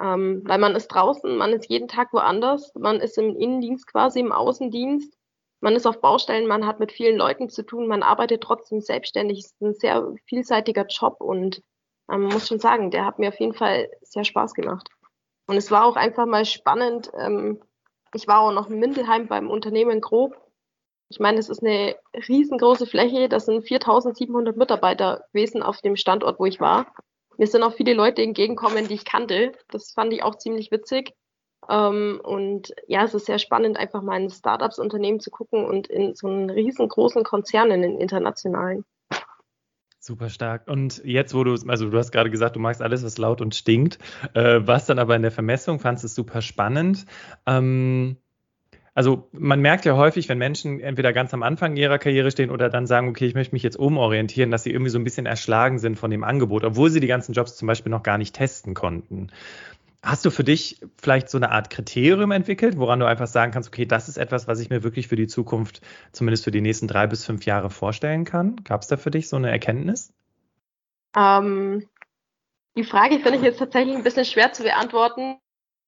Ähm, weil man ist draußen, man ist jeden Tag woanders, man ist im Innendienst quasi, im Außendienst, man ist auf Baustellen, man hat mit vielen Leuten zu tun, man arbeitet trotzdem selbstständig. Es ist ein sehr vielseitiger Job und man ähm, muss schon sagen, der hat mir auf jeden Fall sehr Spaß gemacht. Und es war auch einfach mal spannend. Ähm, ich war auch noch in Mindelheim beim Unternehmen Grob ich meine, es ist eine riesengroße Fläche. Das sind 4700 Mitarbeiter gewesen auf dem Standort, wo ich war. Mir sind auch viele Leute entgegengekommen, die ich kannte. Das fand ich auch ziemlich witzig. Ähm, und ja, es ist sehr spannend, einfach mal in Startups-Unternehmen zu gucken und in so einen riesengroßen Konzernen, in internationalen. Super stark. Und jetzt, wo du, also du hast gerade gesagt, du magst alles, was laut und stinkt, äh, was dann aber in der Vermessung, fandest es super spannend. Ähm, also man merkt ja häufig, wenn Menschen entweder ganz am Anfang ihrer Karriere stehen oder dann sagen, okay, ich möchte mich jetzt umorientieren, dass sie irgendwie so ein bisschen erschlagen sind von dem Angebot, obwohl sie die ganzen Jobs zum Beispiel noch gar nicht testen konnten. Hast du für dich vielleicht so eine Art Kriterium entwickelt, woran du einfach sagen kannst, okay, das ist etwas, was ich mir wirklich für die Zukunft, zumindest für die nächsten drei bis fünf Jahre vorstellen kann? Gab es da für dich so eine Erkenntnis? Ähm, die Frage finde ich jetzt tatsächlich ein bisschen schwer zu beantworten.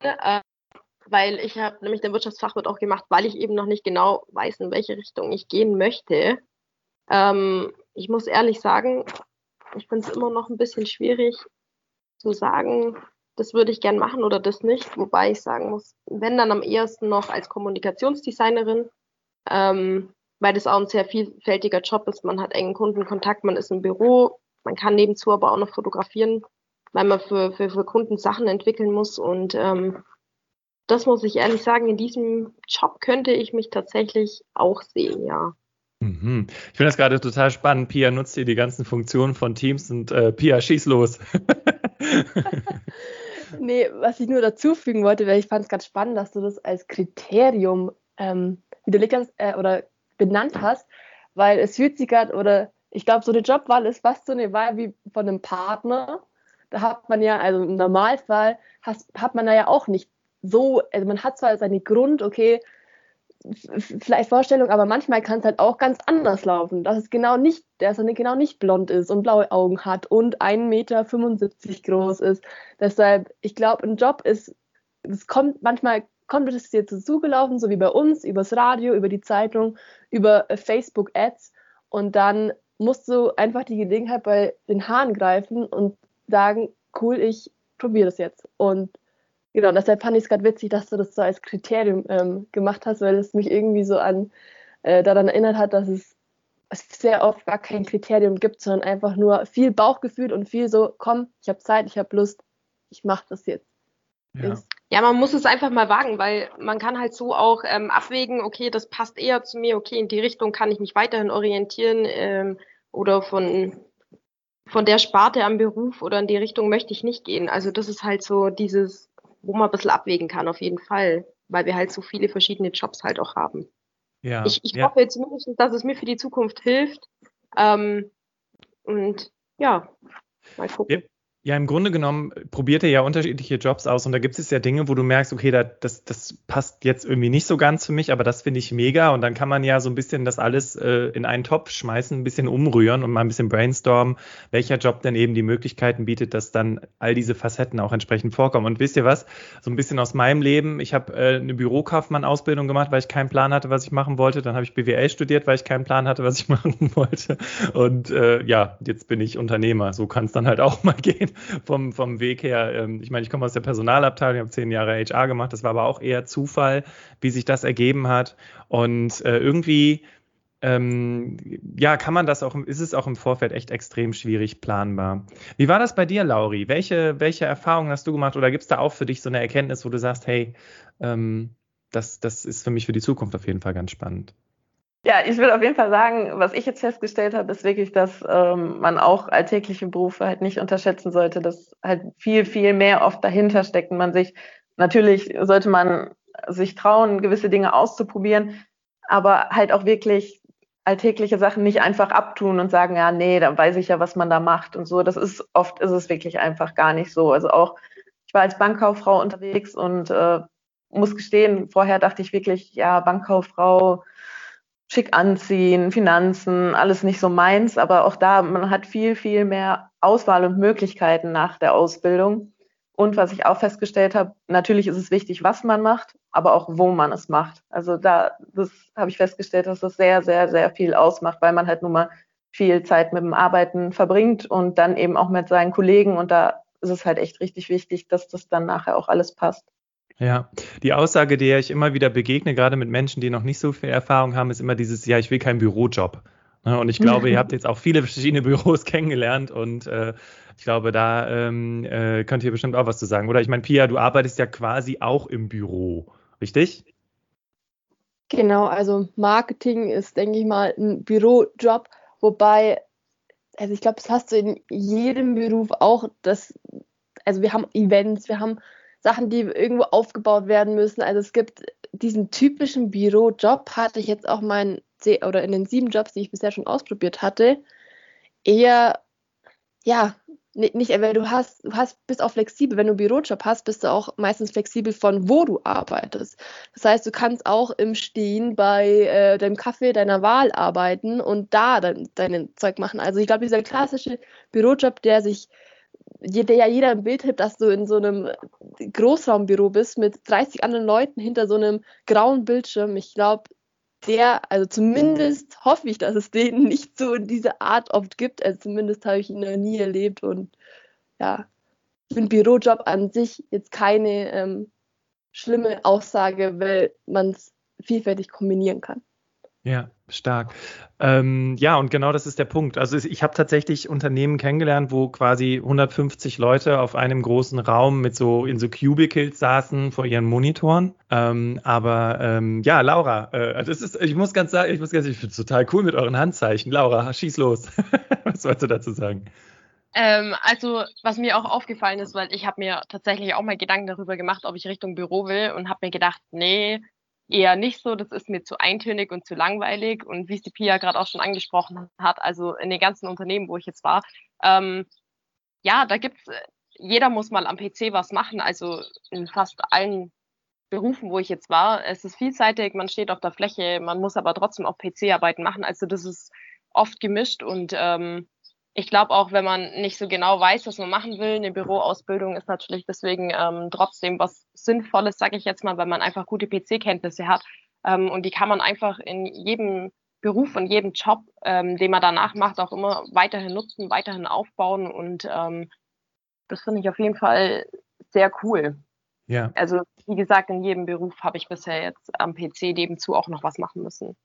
Äh, weil ich habe nämlich den Wirtschaftsfachwirt auch gemacht, weil ich eben noch nicht genau weiß, in welche Richtung ich gehen möchte. Ähm, ich muss ehrlich sagen, ich finde es immer noch ein bisschen schwierig zu sagen, das würde ich gern machen oder das nicht. Wobei ich sagen muss, wenn dann am ehesten noch als Kommunikationsdesignerin, ähm, weil das auch ein sehr vielfältiger Job ist. Man hat engen Kundenkontakt, man ist im Büro, man kann nebenzu aber auch noch fotografieren, weil man für, für, für Kunden Sachen entwickeln muss. Und ähm, das muss ich ehrlich sagen, in diesem Job könnte ich mich tatsächlich auch sehen, ja. Mhm. Ich finde das gerade total spannend. Pia nutzt hier die ganzen Funktionen von Teams und äh, Pia, schieß los. [LAUGHS] [LAUGHS] nee, was ich nur dazu fügen wollte, weil ich fand es ganz spannend, dass du das als Kriterium ähm, widerlegt hast äh, oder benannt hast, weil es fühlt sich gerade, oder ich glaube, so eine Jobwahl ist fast so eine Wahl wie von einem Partner. Da hat man ja, also im Normalfall has, hat man da ja auch nicht so, also man hat zwar seine Grund, okay, vielleicht Vorstellung, aber manchmal kann es halt auch ganz anders laufen, dass es genau nicht, dass er genau nicht blond ist und blaue Augen hat und 1,75 Meter groß ist. Deshalb, ich glaube, ein Job ist, es kommt manchmal kommt es dir zugelaufen, so wie bei uns, übers Radio, über die Zeitung, über Facebook-Ads und dann musst du einfach die Gelegenheit bei den Haaren greifen und sagen, cool, ich probiere das jetzt. Und Genau, deshalb fand ich es gerade witzig, dass du das so als Kriterium ähm, gemacht hast, weil es mich irgendwie so an äh, daran erinnert hat, dass es sehr oft gar kein Kriterium gibt, sondern einfach nur viel Bauchgefühl und viel so, komm, ich habe Zeit, ich habe Lust, ich mache das jetzt. Ja. ja. man muss es einfach mal wagen, weil man kann halt so auch ähm, abwägen, okay, das passt eher zu mir, okay, in die Richtung kann ich mich weiterhin orientieren ähm, oder von, von der Sparte am Beruf oder in die Richtung möchte ich nicht gehen. Also das ist halt so dieses, wo man ein bisschen abwägen kann, auf jeden Fall, weil wir halt so viele verschiedene Jobs halt auch haben. Ja, ich ich ja. hoffe zumindest, dass es mir für die Zukunft hilft. Ähm, und ja, mal gucken. Ja, im Grunde genommen probiert er ja unterschiedliche Jobs aus und da gibt es ja Dinge, wo du merkst, okay, da, das, das passt jetzt irgendwie nicht so ganz für mich, aber das finde ich mega und dann kann man ja so ein bisschen das alles äh, in einen Topf schmeißen, ein bisschen umrühren und mal ein bisschen brainstormen, welcher Job denn eben die Möglichkeiten bietet, dass dann all diese Facetten auch entsprechend vorkommen. Und wisst ihr was, so ein bisschen aus meinem Leben, ich habe äh, eine Bürokaufmann-Ausbildung gemacht, weil ich keinen Plan hatte, was ich machen wollte, dann habe ich BWL studiert, weil ich keinen Plan hatte, was ich [LAUGHS] machen wollte. Und äh, ja, jetzt bin ich Unternehmer, so kann es dann halt auch mal gehen vom, vom Weg her. Ähm, ich meine, ich komme aus der Personalabteilung, habe zehn Jahre HR gemacht, das war aber auch eher Zufall, wie sich das ergeben hat. Und äh, irgendwie, ähm, ja, kann man das auch, ist es auch im Vorfeld echt extrem schwierig planbar. Wie war das bei dir, Lauri? Welche, welche Erfahrungen hast du gemacht oder gibt es da auch für dich so eine Erkenntnis, wo du sagst, hey, ähm, das, das ist für mich für die Zukunft auf jeden Fall ganz spannend? Ja, ich würde auf jeden Fall sagen, was ich jetzt festgestellt habe, ist wirklich, dass ähm, man auch alltägliche Berufe halt nicht unterschätzen sollte, dass halt viel, viel mehr oft dahinter steckt und man sich, natürlich sollte man sich trauen, gewisse Dinge auszuprobieren, aber halt auch wirklich alltägliche Sachen nicht einfach abtun und sagen, ja, nee, dann weiß ich ja, was man da macht und so. Das ist oft ist es wirklich einfach gar nicht so. Also auch, ich war als Bankkauffrau unterwegs und äh, muss gestehen, vorher dachte ich wirklich, ja, Bankkauffrau, schick anziehen, Finanzen, alles nicht so meins, aber auch da, man hat viel, viel mehr Auswahl und Möglichkeiten nach der Ausbildung. Und was ich auch festgestellt habe, natürlich ist es wichtig, was man macht, aber auch wo man es macht. Also da, das habe ich festgestellt, dass das sehr, sehr, sehr viel ausmacht, weil man halt nun mal viel Zeit mit dem Arbeiten verbringt und dann eben auch mit seinen Kollegen. Und da ist es halt echt richtig wichtig, dass das dann nachher auch alles passt. Ja, die Aussage, der ich immer wieder begegne, gerade mit Menschen, die noch nicht so viel Erfahrung haben, ist immer dieses, ja, ich will keinen Bürojob. Ne, und ich glaube, ihr [LAUGHS] habt jetzt auch viele verschiedene Büros [LAUGHS] kennengelernt und äh, ich glaube, da ähm, äh, könnt ihr bestimmt auch was zu sagen. Oder ich meine, Pia, du arbeitest ja quasi auch im Büro, richtig? Genau, also Marketing ist, denke ich mal, ein Bürojob, wobei, also ich glaube, das hast du in jedem Beruf auch, dass, also wir haben Events, wir haben Sachen, die irgendwo aufgebaut werden müssen. Also es gibt diesen typischen Bürojob, hatte ich jetzt auch in, oder in den sieben Jobs, die ich bisher schon ausprobiert hatte, eher, ja, nicht, weil du hast, du hast, bist auch flexibel. Wenn du einen Bürojob hast, bist du auch meistens flexibel von wo du arbeitest. Das heißt, du kannst auch im Stehen bei äh, deinem Kaffee deiner Wahl arbeiten und da dein, dein Zeug machen. Also ich glaube, dieser klassische Bürojob, der sich der ja jeder im Bild hat, dass du in so einem Großraumbüro bist mit 30 anderen Leuten hinter so einem grauen Bildschirm. Ich glaube, der, also zumindest hoffe ich, dass es den [LAUGHS] nicht so in dieser Art oft gibt. Also zumindest habe ich ihn noch nie erlebt und ja, für einen Bürojob an sich jetzt keine ähm, schlimme Aussage, weil man es vielfältig kombinieren kann. Ja, stark. Ähm, ja, und genau das ist der Punkt. Also ich habe tatsächlich Unternehmen kennengelernt, wo quasi 150 Leute auf einem großen Raum mit so in so Cubicles saßen vor ihren Monitoren. Ähm, aber ähm, ja, Laura, äh, das ist, ich muss ganz sagen, ich muss ganz, ich finde es total cool mit euren Handzeichen. Laura, schieß los. [LAUGHS] Was wolltest du dazu sagen? Ähm, also, was mir auch aufgefallen ist, weil ich habe mir tatsächlich auch mal Gedanken darüber gemacht, ob ich Richtung Büro will und habe mir gedacht, nee, eher nicht so. Das ist mir zu eintönig und zu langweilig. Und wie es die Pia gerade auch schon angesprochen hat, also in den ganzen Unternehmen, wo ich jetzt war, ähm, ja, da gibt's, jeder muss mal am PC was machen. Also in fast allen Berufen, wo ich jetzt war, es ist vielseitig, man steht auf der Fläche, man muss aber trotzdem auch PC-Arbeiten machen. Also das ist oft gemischt und ähm, ich glaube auch, wenn man nicht so genau weiß, was man machen will, eine Büroausbildung ist natürlich deswegen ähm, trotzdem was Sinnvolles, sage ich jetzt mal, weil man einfach gute PC-Kenntnisse hat. Ähm, und die kann man einfach in jedem Beruf und jedem Job, ähm, den man danach macht, auch immer weiterhin nutzen, weiterhin aufbauen. Und ähm, das finde ich auf jeden Fall sehr cool. Ja. Also, wie gesagt, in jedem Beruf habe ich bisher jetzt am PC nebenzu auch noch was machen müssen.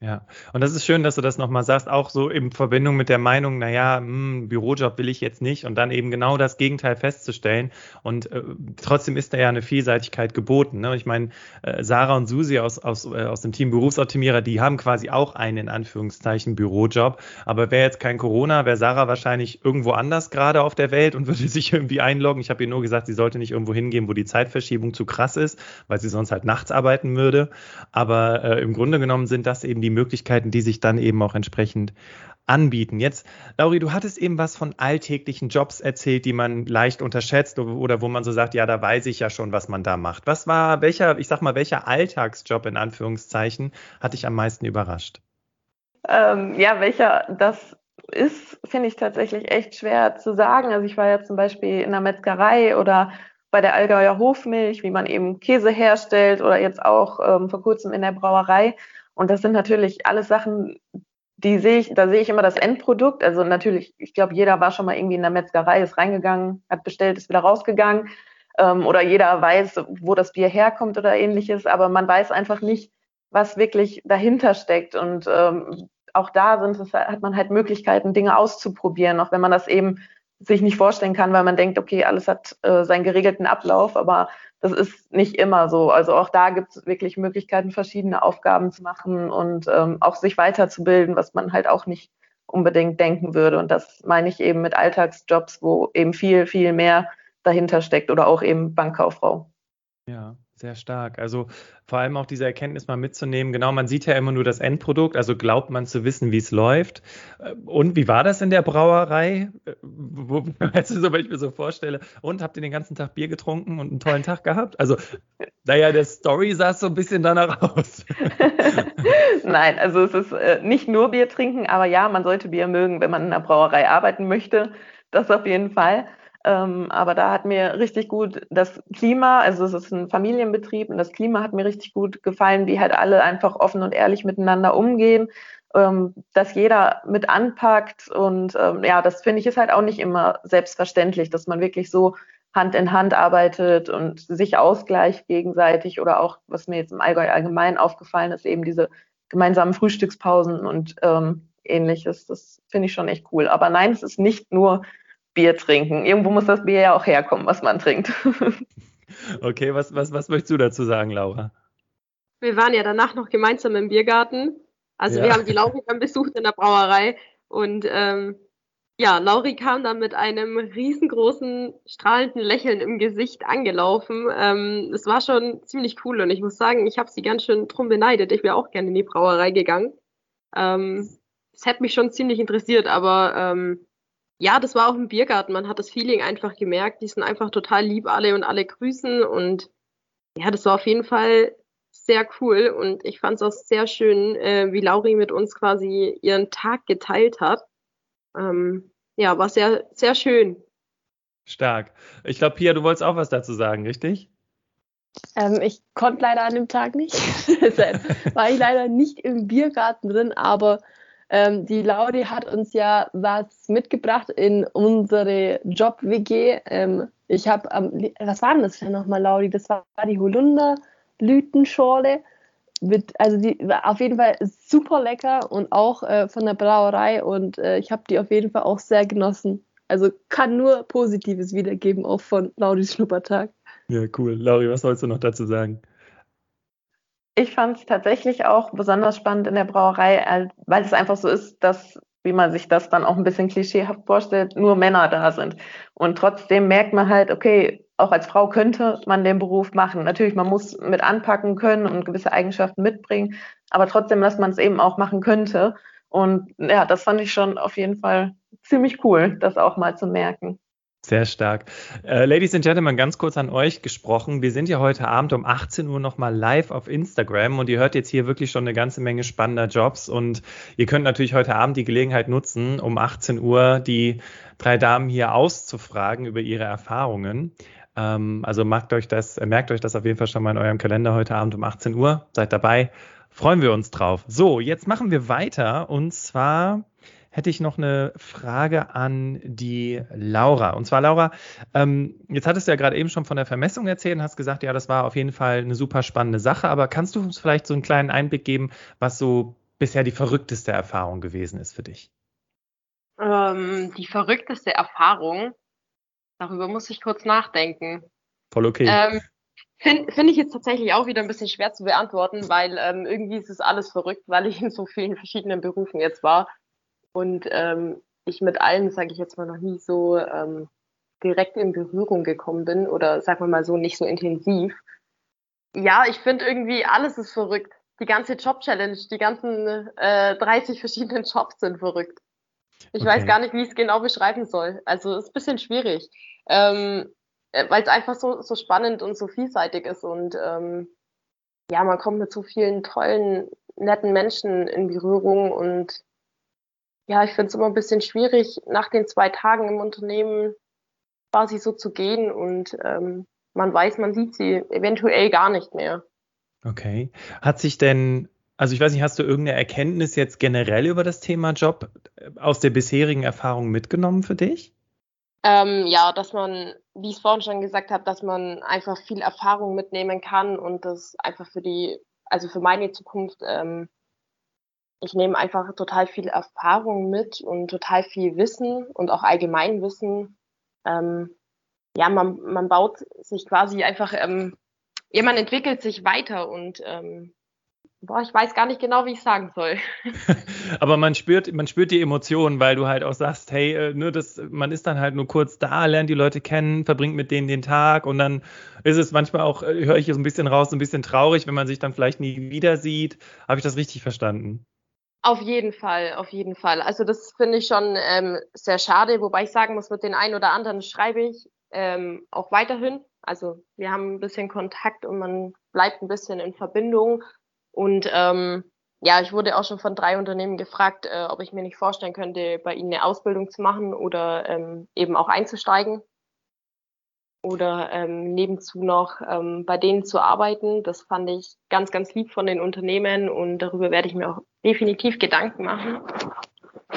Ja, und das ist schön, dass du das nochmal sagst, auch so in Verbindung mit der Meinung, naja, mh, hm, Bürojob will ich jetzt nicht und dann eben genau das Gegenteil festzustellen. Und äh, trotzdem ist da ja eine Vielseitigkeit geboten. Ne? Ich meine, äh, Sarah und Susi aus, aus, äh, aus dem Team Berufsoptimierer, die haben quasi auch einen in Anführungszeichen Bürojob. Aber wäre jetzt kein Corona, wäre Sarah wahrscheinlich irgendwo anders gerade auf der Welt und würde [LAUGHS] sich irgendwie einloggen. Ich habe ihr nur gesagt, sie sollte nicht irgendwo hingehen, wo die Zeitverschiebung zu krass ist, weil sie sonst halt nachts arbeiten würde. Aber äh, im Grunde genommen sind das eben die die Möglichkeiten, die sich dann eben auch entsprechend anbieten. Jetzt, Lauri, du hattest eben was von alltäglichen Jobs erzählt, die man leicht unterschätzt oder wo man so sagt, ja, da weiß ich ja schon, was man da macht. Was war, welcher, ich sag mal, welcher Alltagsjob in Anführungszeichen hat dich am meisten überrascht? Ähm, ja, welcher das ist, finde ich tatsächlich echt schwer zu sagen. Also ich war ja zum Beispiel in der Metzgerei oder bei der Allgäuer Hofmilch, wie man eben Käse herstellt oder jetzt auch ähm, vor kurzem in der Brauerei. Und das sind natürlich alles Sachen, die sehe ich, da sehe ich immer das Endprodukt. Also natürlich, ich glaube, jeder war schon mal irgendwie in der Metzgerei, ist reingegangen, hat bestellt, ist wieder rausgegangen. Ähm, oder jeder weiß, wo das Bier herkommt oder ähnliches, aber man weiß einfach nicht, was wirklich dahinter steckt. Und ähm, auch da sind hat man halt Möglichkeiten, Dinge auszuprobieren, auch wenn man das eben sich nicht vorstellen kann, weil man denkt, okay, alles hat äh, seinen geregelten Ablauf, aber das ist nicht immer so. Also auch da gibt es wirklich Möglichkeiten, verschiedene Aufgaben zu machen und ähm, auch sich weiterzubilden, was man halt auch nicht unbedingt denken würde. Und das meine ich eben mit Alltagsjobs, wo eben viel, viel mehr dahinter steckt oder auch eben Bankkauffrau. Ja, sehr stark. Also vor allem auch diese Erkenntnis mal mitzunehmen. Genau, man sieht ja immer nur das Endprodukt, also glaubt man zu wissen, wie es läuft. Äh, und wie war das in der Brauerei? Äh, [LAUGHS] weißt du, so, wenn ich mir so vorstelle. Und habt ihr den ganzen Tag Bier getrunken und einen tollen Tag gehabt? Also, naja, der Story sah so ein bisschen danach aus. [LAUGHS] Nein, also es ist äh, nicht nur Bier trinken, aber ja, man sollte Bier mögen, wenn man in der Brauerei arbeiten möchte. Das auf jeden Fall. Ähm, aber da hat mir richtig gut das Klima, also es ist ein Familienbetrieb und das Klima hat mir richtig gut gefallen, wie halt alle einfach offen und ehrlich miteinander umgehen, ähm, dass jeder mit anpackt und ähm, ja, das finde ich ist halt auch nicht immer selbstverständlich, dass man wirklich so Hand in Hand arbeitet und sich ausgleicht gegenseitig oder auch, was mir jetzt im Allgäu allgemein aufgefallen ist, eben diese gemeinsamen Frühstückspausen und ähm, ähnliches. Das finde ich schon echt cool. Aber nein, es ist nicht nur Bier trinken. Irgendwo muss das Bier ja auch herkommen, was man trinkt. [LAUGHS] okay, was, was, was möchtest du dazu sagen, Laura? Wir waren ja danach noch gemeinsam im Biergarten. Also ja. wir haben die Lauri dann besucht in der Brauerei und ähm, ja, Lauri kam dann mit einem riesengroßen, strahlenden Lächeln im Gesicht angelaufen. Ähm, es war schon ziemlich cool und ich muss sagen, ich habe sie ganz schön drum beneidet. Ich wäre auch gerne in die Brauerei gegangen. Ähm, es hätte mich schon ziemlich interessiert, aber ähm, ja, das war auch im Biergarten. Man hat das Feeling einfach gemerkt. Die sind einfach total lieb alle und alle grüßen. Und ja, das war auf jeden Fall sehr cool. Und ich fand es auch sehr schön, äh, wie Lauri mit uns quasi ihren Tag geteilt hat. Ähm, ja, war sehr, sehr schön. Stark. Ich glaube, Pia, du wolltest auch was dazu sagen, richtig? Ähm, ich konnte leider an dem Tag nicht. [LAUGHS] Deshalb war ich leider nicht im Biergarten drin, aber ähm, die Laudi hat uns ja was mitgebracht in unsere Job-WG. Ähm, ich habe, ähm, was war denn das denn nochmal, Laudi? Das war die Holunder-Blütenschorle. Also die war auf jeden Fall super lecker und auch äh, von der Brauerei und äh, ich habe die auf jeden Fall auch sehr genossen. Also kann nur Positives wiedergeben, auch von Laudis Schnuppertag. Ja, cool. Lauri, was sollst du noch dazu sagen? Ich fand es tatsächlich auch besonders spannend in der Brauerei, weil es einfach so ist, dass, wie man sich das dann auch ein bisschen klischeehaft vorstellt, nur Männer da sind. Und trotzdem merkt man halt, okay, auch als Frau könnte man den Beruf machen. Natürlich, man muss mit anpacken können und gewisse Eigenschaften mitbringen, aber trotzdem, dass man es eben auch machen könnte. Und ja, das fand ich schon auf jeden Fall ziemlich cool, das auch mal zu merken. Sehr stark. Äh, Ladies and Gentlemen, ganz kurz an euch gesprochen. Wir sind ja heute Abend um 18 Uhr nochmal live auf Instagram und ihr hört jetzt hier wirklich schon eine ganze Menge spannender Jobs und ihr könnt natürlich heute Abend die Gelegenheit nutzen, um 18 Uhr die drei Damen hier auszufragen über ihre Erfahrungen. Ähm, also merkt euch das, merkt euch das auf jeden Fall schon mal in eurem Kalender heute Abend um 18 Uhr. Seid dabei. Freuen wir uns drauf. So, jetzt machen wir weiter und zwar hätte ich noch eine Frage an die Laura. Und zwar, Laura, ähm, jetzt hattest du ja gerade eben schon von der Vermessung erzählt und hast gesagt, ja, das war auf jeden Fall eine super spannende Sache. Aber kannst du uns vielleicht so einen kleinen Einblick geben, was so bisher die verrückteste Erfahrung gewesen ist für dich? Ähm, die verrückteste Erfahrung, darüber muss ich kurz nachdenken. Voll okay. Ähm, Finde find ich jetzt tatsächlich auch wieder ein bisschen schwer zu beantworten, weil ähm, irgendwie ist es alles verrückt, weil ich in so vielen verschiedenen Berufen jetzt war und ähm, ich mit allen, sage ich jetzt mal, noch nie so ähm, direkt in Berührung gekommen bin oder sagen wir mal so nicht so intensiv. Ja, ich finde irgendwie alles ist verrückt. Die ganze Job-Challenge, die ganzen äh, 30 verschiedenen Jobs sind verrückt. Ich okay. weiß gar nicht, wie ich es genau beschreiben soll. Also es ist ein bisschen schwierig, ähm, äh, weil es einfach so, so spannend und so vielseitig ist und ähm, ja, man kommt mit so vielen tollen, netten Menschen in Berührung und ja, ich finde es immer ein bisschen schwierig, nach den zwei Tagen im Unternehmen quasi so zu gehen und ähm, man weiß, man sieht sie eventuell gar nicht mehr. Okay. Hat sich denn, also ich weiß nicht, hast du irgendeine Erkenntnis jetzt generell über das Thema Job äh, aus der bisherigen Erfahrung mitgenommen für dich? Ähm, ja, dass man, wie ich es vorhin schon gesagt habe, dass man einfach viel Erfahrung mitnehmen kann und das einfach für die, also für meine Zukunft ähm, ich nehme einfach total viel Erfahrung mit und total viel Wissen und auch Allgemeinwissen. Ähm, ja, man, man baut sich quasi einfach, ähm, ja, man entwickelt sich weiter und ähm, boah, ich weiß gar nicht genau, wie ich sagen soll. [LAUGHS] Aber man spürt, man spürt die Emotionen, weil du halt auch sagst, hey, äh, ne, das, man ist dann halt nur kurz da, lernt die Leute kennen, verbringt mit denen den Tag und dann ist es manchmal auch, äh, höre ich so ein bisschen raus, so ein bisschen traurig, wenn man sich dann vielleicht nie wieder sieht. Habe ich das richtig verstanden? Auf jeden Fall, auf jeden Fall. Also das finde ich schon ähm, sehr schade, wobei ich sagen muss, mit den einen oder anderen schreibe ich ähm, auch weiterhin. Also wir haben ein bisschen Kontakt und man bleibt ein bisschen in Verbindung. Und ähm, ja, ich wurde auch schon von drei Unternehmen gefragt, äh, ob ich mir nicht vorstellen könnte, bei ihnen eine Ausbildung zu machen oder ähm, eben auch einzusteigen oder ähm, nebenzu noch ähm, bei denen zu arbeiten. Das fand ich ganz, ganz lieb von den Unternehmen und darüber werde ich mir auch definitiv Gedanken machen.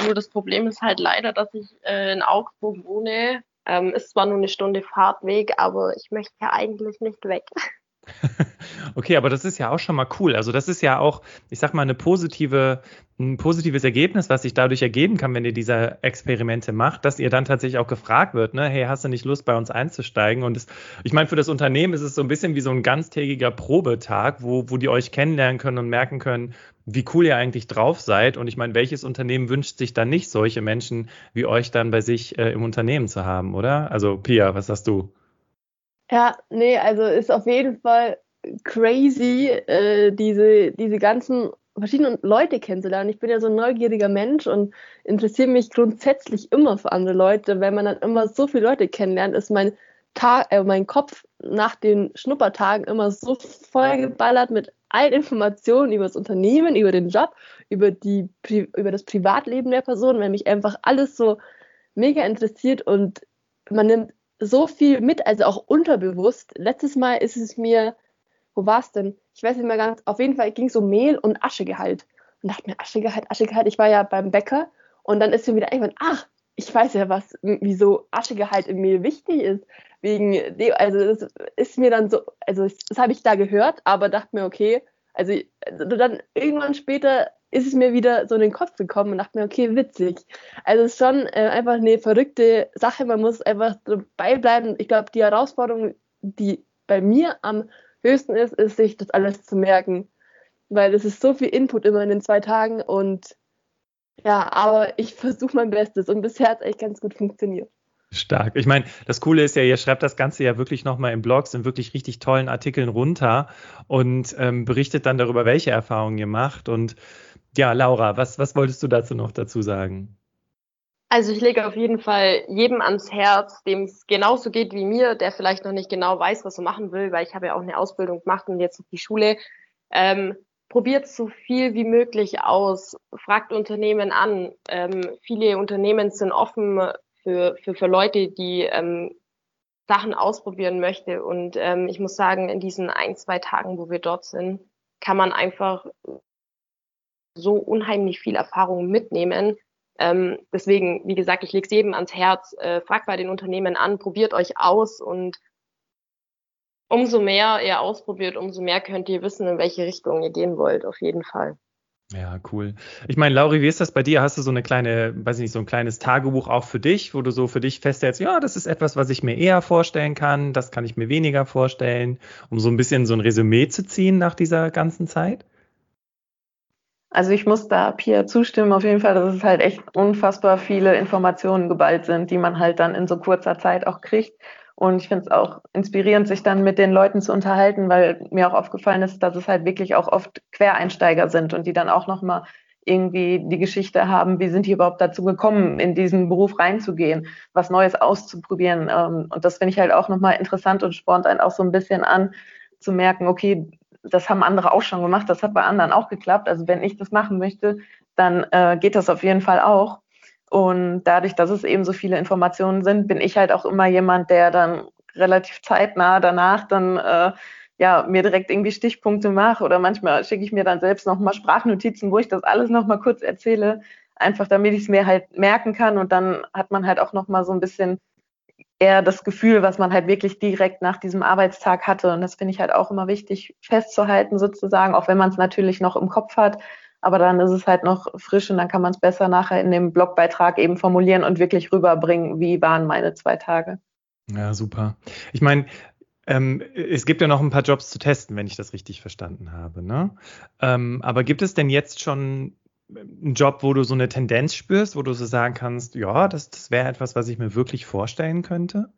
Nur das Problem ist halt leider, dass ich äh, in Augsburg wohne. Ähm, ist zwar nur eine Stunde Fahrtweg, aber ich möchte ja eigentlich nicht weg. [LAUGHS] [LAUGHS] Okay, aber das ist ja auch schon mal cool. Also das ist ja auch, ich sag mal, eine positive, ein positives Ergebnis, was sich dadurch ergeben kann, wenn ihr diese Experimente macht, dass ihr dann tatsächlich auch gefragt wird, ne, hey, hast du nicht Lust, bei uns einzusteigen? Und das, ich meine, für das Unternehmen ist es so ein bisschen wie so ein ganztägiger Probetag, wo, wo die euch kennenlernen können und merken können, wie cool ihr eigentlich drauf seid. Und ich meine, welches Unternehmen wünscht sich dann nicht solche Menschen wie euch dann bei sich äh, im Unternehmen zu haben, oder? Also Pia, was sagst du? Ja, nee, also ist auf jeden Fall crazy, äh, diese, diese ganzen verschiedenen Leute kennenzulernen. Ich bin ja so ein neugieriger Mensch und interessiere mich grundsätzlich immer für andere Leute. Wenn man dann immer so viele Leute kennenlernt, ist mein Tag, äh, mein Kopf nach den Schnuppertagen immer so vollgeballert mit allen Informationen über das Unternehmen, über den Job, über, die, über das Privatleben der Person, weil mich einfach alles so mega interessiert und man nimmt so viel mit, also auch unterbewusst. Letztes Mal ist es mir wo war es denn? Ich weiß nicht mehr ganz, auf jeden Fall ging es um Mehl und Aschegehalt. Und dachte mir, Aschegehalt, Aschegehalt, ich war ja beim Bäcker und dann ist mir wieder irgendwann, ach, ich weiß ja, was, wieso Aschegehalt im Mehl wichtig ist. Wegen also das ist mir dann so, also das, das habe ich da gehört, aber dachte mir, okay, also, also dann irgendwann später ist es mir wieder so in den Kopf gekommen und dachte mir, okay, witzig. Also es ist schon äh, einfach eine verrückte Sache. Man muss einfach dabei bleiben. Ich glaube, die Herausforderung, die bei mir am höchsten ist, ist, sich das alles zu merken. Weil es ist so viel Input immer in den zwei Tagen und ja, aber ich versuche mein Bestes und bisher hat es echt ganz gut funktioniert. Stark. Ich meine, das Coole ist ja, ihr schreibt das Ganze ja wirklich nochmal in Blogs, in wirklich richtig tollen Artikeln runter und ähm, berichtet dann darüber, welche Erfahrungen ihr macht. Und ja, Laura, was, was wolltest du dazu noch dazu sagen? Also ich lege auf jeden Fall jedem ans Herz, dem es genauso geht wie mir, der vielleicht noch nicht genau weiß, was er machen will, weil ich habe ja auch eine Ausbildung gemacht und jetzt auf die Schule. Ähm, probiert so viel wie möglich aus, fragt Unternehmen an. Ähm, viele Unternehmen sind offen für, für, für Leute, die ähm, Sachen ausprobieren möchte. Und ähm, ich muss sagen, in diesen ein, zwei Tagen, wo wir dort sind, kann man einfach so unheimlich viel Erfahrung mitnehmen. Ähm, deswegen, wie gesagt, ich lege es jedem ans Herz, äh, fragt bei den Unternehmen an, probiert euch aus und umso mehr ihr ausprobiert, umso mehr könnt ihr wissen, in welche Richtung ihr gehen wollt, auf jeden Fall. Ja, cool. Ich meine, Lauri, wie ist das bei dir? Hast du so eine kleine, weiß ich nicht, so ein kleines Tagebuch auch für dich, wo du so für dich feststellst, ja, das ist etwas, was ich mir eher vorstellen kann, das kann ich mir weniger vorstellen, um so ein bisschen so ein Resümee zu ziehen nach dieser ganzen Zeit? Also ich muss da Pia zustimmen, auf jeden Fall, dass es halt echt unfassbar viele Informationen geballt sind, die man halt dann in so kurzer Zeit auch kriegt. Und ich finde es auch inspirierend, sich dann mit den Leuten zu unterhalten, weil mir auch aufgefallen ist, dass es halt wirklich auch oft Quereinsteiger sind und die dann auch nochmal irgendwie die Geschichte haben, wie sind die überhaupt dazu gekommen, in diesen Beruf reinzugehen, was Neues auszuprobieren. Ähm, und das finde ich halt auch nochmal interessant und spornt einen auch so ein bisschen an, zu merken, okay, das haben andere auch schon gemacht, das hat bei anderen auch geklappt. Also wenn ich das machen möchte, dann äh, geht das auf jeden Fall auch. Und dadurch, dass es eben so viele Informationen sind, bin ich halt auch immer jemand, der dann relativ zeitnah danach dann äh, ja mir direkt irgendwie Stichpunkte mache oder manchmal schicke ich mir dann selbst nochmal Sprachnotizen, wo ich das alles nochmal kurz erzähle, einfach damit ich es mir halt merken kann und dann hat man halt auch nochmal so ein bisschen eher das Gefühl, was man halt wirklich direkt nach diesem Arbeitstag hatte. Und das finde ich halt auch immer wichtig festzuhalten sozusagen, auch wenn man es natürlich noch im Kopf hat aber dann ist es halt noch frisch und dann kann man es besser nachher in dem Blogbeitrag eben formulieren und wirklich rüberbringen, wie waren meine zwei Tage. Ja, super. Ich meine, ähm, es gibt ja noch ein paar Jobs zu testen, wenn ich das richtig verstanden habe. Ne? Ähm, aber gibt es denn jetzt schon einen Job, wo du so eine Tendenz spürst, wo du so sagen kannst, ja, das, das wäre etwas, was ich mir wirklich vorstellen könnte?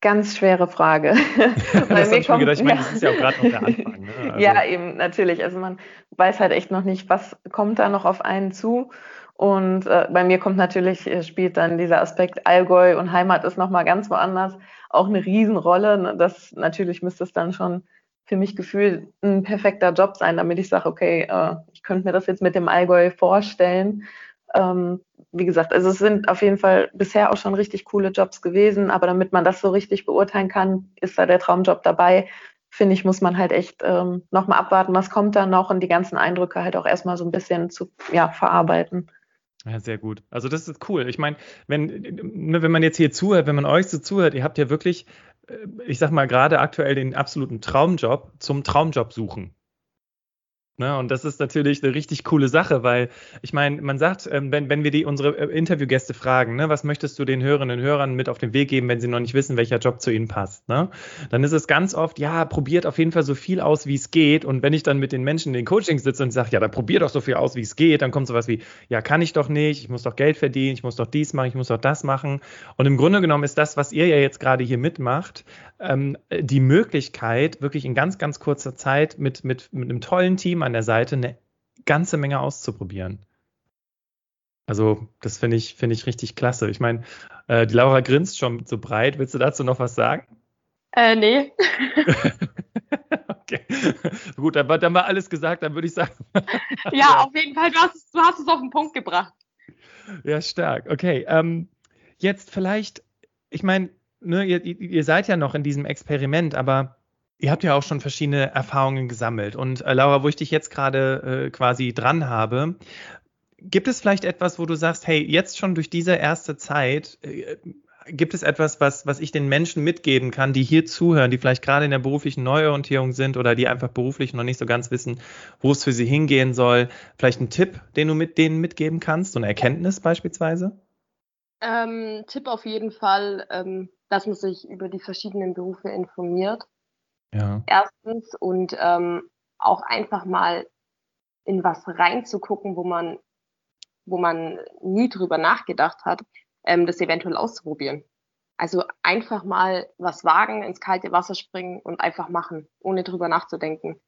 Ganz schwere Frage. [LAUGHS] das mir kommt, gedacht, ich meine, das ist ja auch gerade noch der Anfang. Ne? [LAUGHS] Also. Ja, eben, natürlich. Also man weiß halt echt noch nicht, was kommt da noch auf einen zu. Und äh, bei mir kommt natürlich, äh, spielt dann dieser Aspekt Allgäu und Heimat ist nochmal ganz woanders auch eine Riesenrolle. Ne? Das natürlich müsste es dann schon für mich gefühlt ein perfekter Job sein, damit ich sage, okay, äh, ich könnte mir das jetzt mit dem Allgäu vorstellen. Ähm, wie gesagt, also es sind auf jeden Fall bisher auch schon richtig coole Jobs gewesen, aber damit man das so richtig beurteilen kann, ist da der Traumjob dabei. Finde ich, muss man halt echt ähm, nochmal abwarten, was kommt da noch und die ganzen Eindrücke halt auch erstmal so ein bisschen zu ja, verarbeiten. Ja, sehr gut. Also das ist cool. Ich meine, wenn, ne, wenn man jetzt hier zuhört, wenn man euch so zuhört, ihr habt ja wirklich, äh, ich sag mal, gerade aktuell den absoluten Traumjob zum Traumjob suchen. Ne? Und das ist natürlich eine richtig coole Sache, weil ich meine, man sagt, ähm, wenn, wenn wir die unsere äh, Interviewgäste fragen, ne, was möchtest du den Hörerinnen und Hörern mit auf den Weg geben, wenn sie noch nicht wissen, welcher Job zu ihnen passt, ne? Dann ist es ganz oft, ja, probiert auf jeden Fall so viel aus, wie es geht. Und wenn ich dann mit den Menschen in den Coachings sitze und sage, ja, dann probier doch so viel aus, wie es geht, dann kommt sowas wie, ja, kann ich doch nicht, ich muss doch Geld verdienen, ich muss doch dies machen, ich muss doch das machen. Und im Grunde genommen ist das, was ihr ja jetzt gerade hier mitmacht, ähm, die Möglichkeit, wirklich in ganz, ganz kurzer Zeit mit, mit, mit einem tollen Team an der Seite eine ganze Menge auszuprobieren. Also, das finde ich, finde ich richtig klasse. Ich meine, äh, die Laura grinst schon so breit. Willst du dazu noch was sagen? Äh, nee. [LAUGHS] okay. Gut, dann, dann war alles gesagt, dann würde ich sagen. [LAUGHS] ja, auf jeden Fall, du hast, es, du hast es auf den Punkt gebracht. Ja, stark. Okay. Ähm, jetzt vielleicht, ich meine, ne, ihr, ihr seid ja noch in diesem Experiment, aber Ihr habt ja auch schon verschiedene Erfahrungen gesammelt. Und äh, Laura, wo ich dich jetzt gerade äh, quasi dran habe, gibt es vielleicht etwas, wo du sagst, hey, jetzt schon durch diese erste Zeit, äh, gibt es etwas, was, was ich den Menschen mitgeben kann, die hier zuhören, die vielleicht gerade in der beruflichen Neuorientierung sind oder die einfach beruflich noch nicht so ganz wissen, wo es für sie hingehen soll? Vielleicht ein Tipp, den du mit denen mitgeben kannst, so eine Erkenntnis beispielsweise? Ähm, Tipp auf jeden Fall, ähm, dass man sich über die verschiedenen Berufe informiert ja. Erstens und ähm, auch einfach mal in was reinzugucken, wo man, wo man nie drüber nachgedacht hat, ähm, das eventuell auszuprobieren. Also einfach mal was wagen, ins kalte Wasser springen und einfach machen, ohne drüber nachzudenken.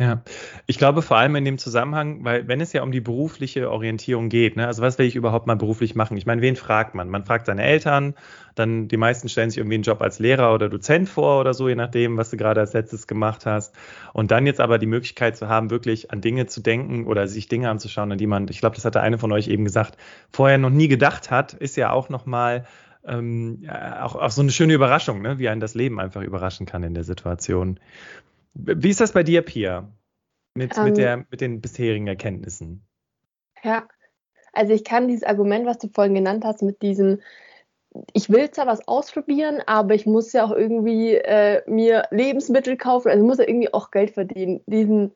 Ja, ich glaube vor allem in dem Zusammenhang, weil wenn es ja um die berufliche Orientierung geht, ne, also was will ich überhaupt mal beruflich machen? Ich meine, wen fragt man? Man fragt seine Eltern, dann die meisten stellen sich irgendwie einen Job als Lehrer oder Dozent vor oder so, je nachdem, was du gerade als letztes gemacht hast. Und dann jetzt aber die Möglichkeit zu haben, wirklich an Dinge zu denken oder sich Dinge anzuschauen, an die man, ich glaube, das hatte eine von euch eben gesagt, vorher noch nie gedacht hat, ist ja auch nochmal ähm, auch, auch so eine schöne Überraschung, ne? wie einen das Leben einfach überraschen kann in der Situation. Wie ist das bei dir, Pia? Mit, ähm, mit, der, mit den bisherigen Erkenntnissen? Ja, also ich kann dieses Argument, was du vorhin genannt hast, mit diesem, ich will zwar was ausprobieren, aber ich muss ja auch irgendwie äh, mir Lebensmittel kaufen, also muss ja irgendwie auch Geld verdienen. Diesen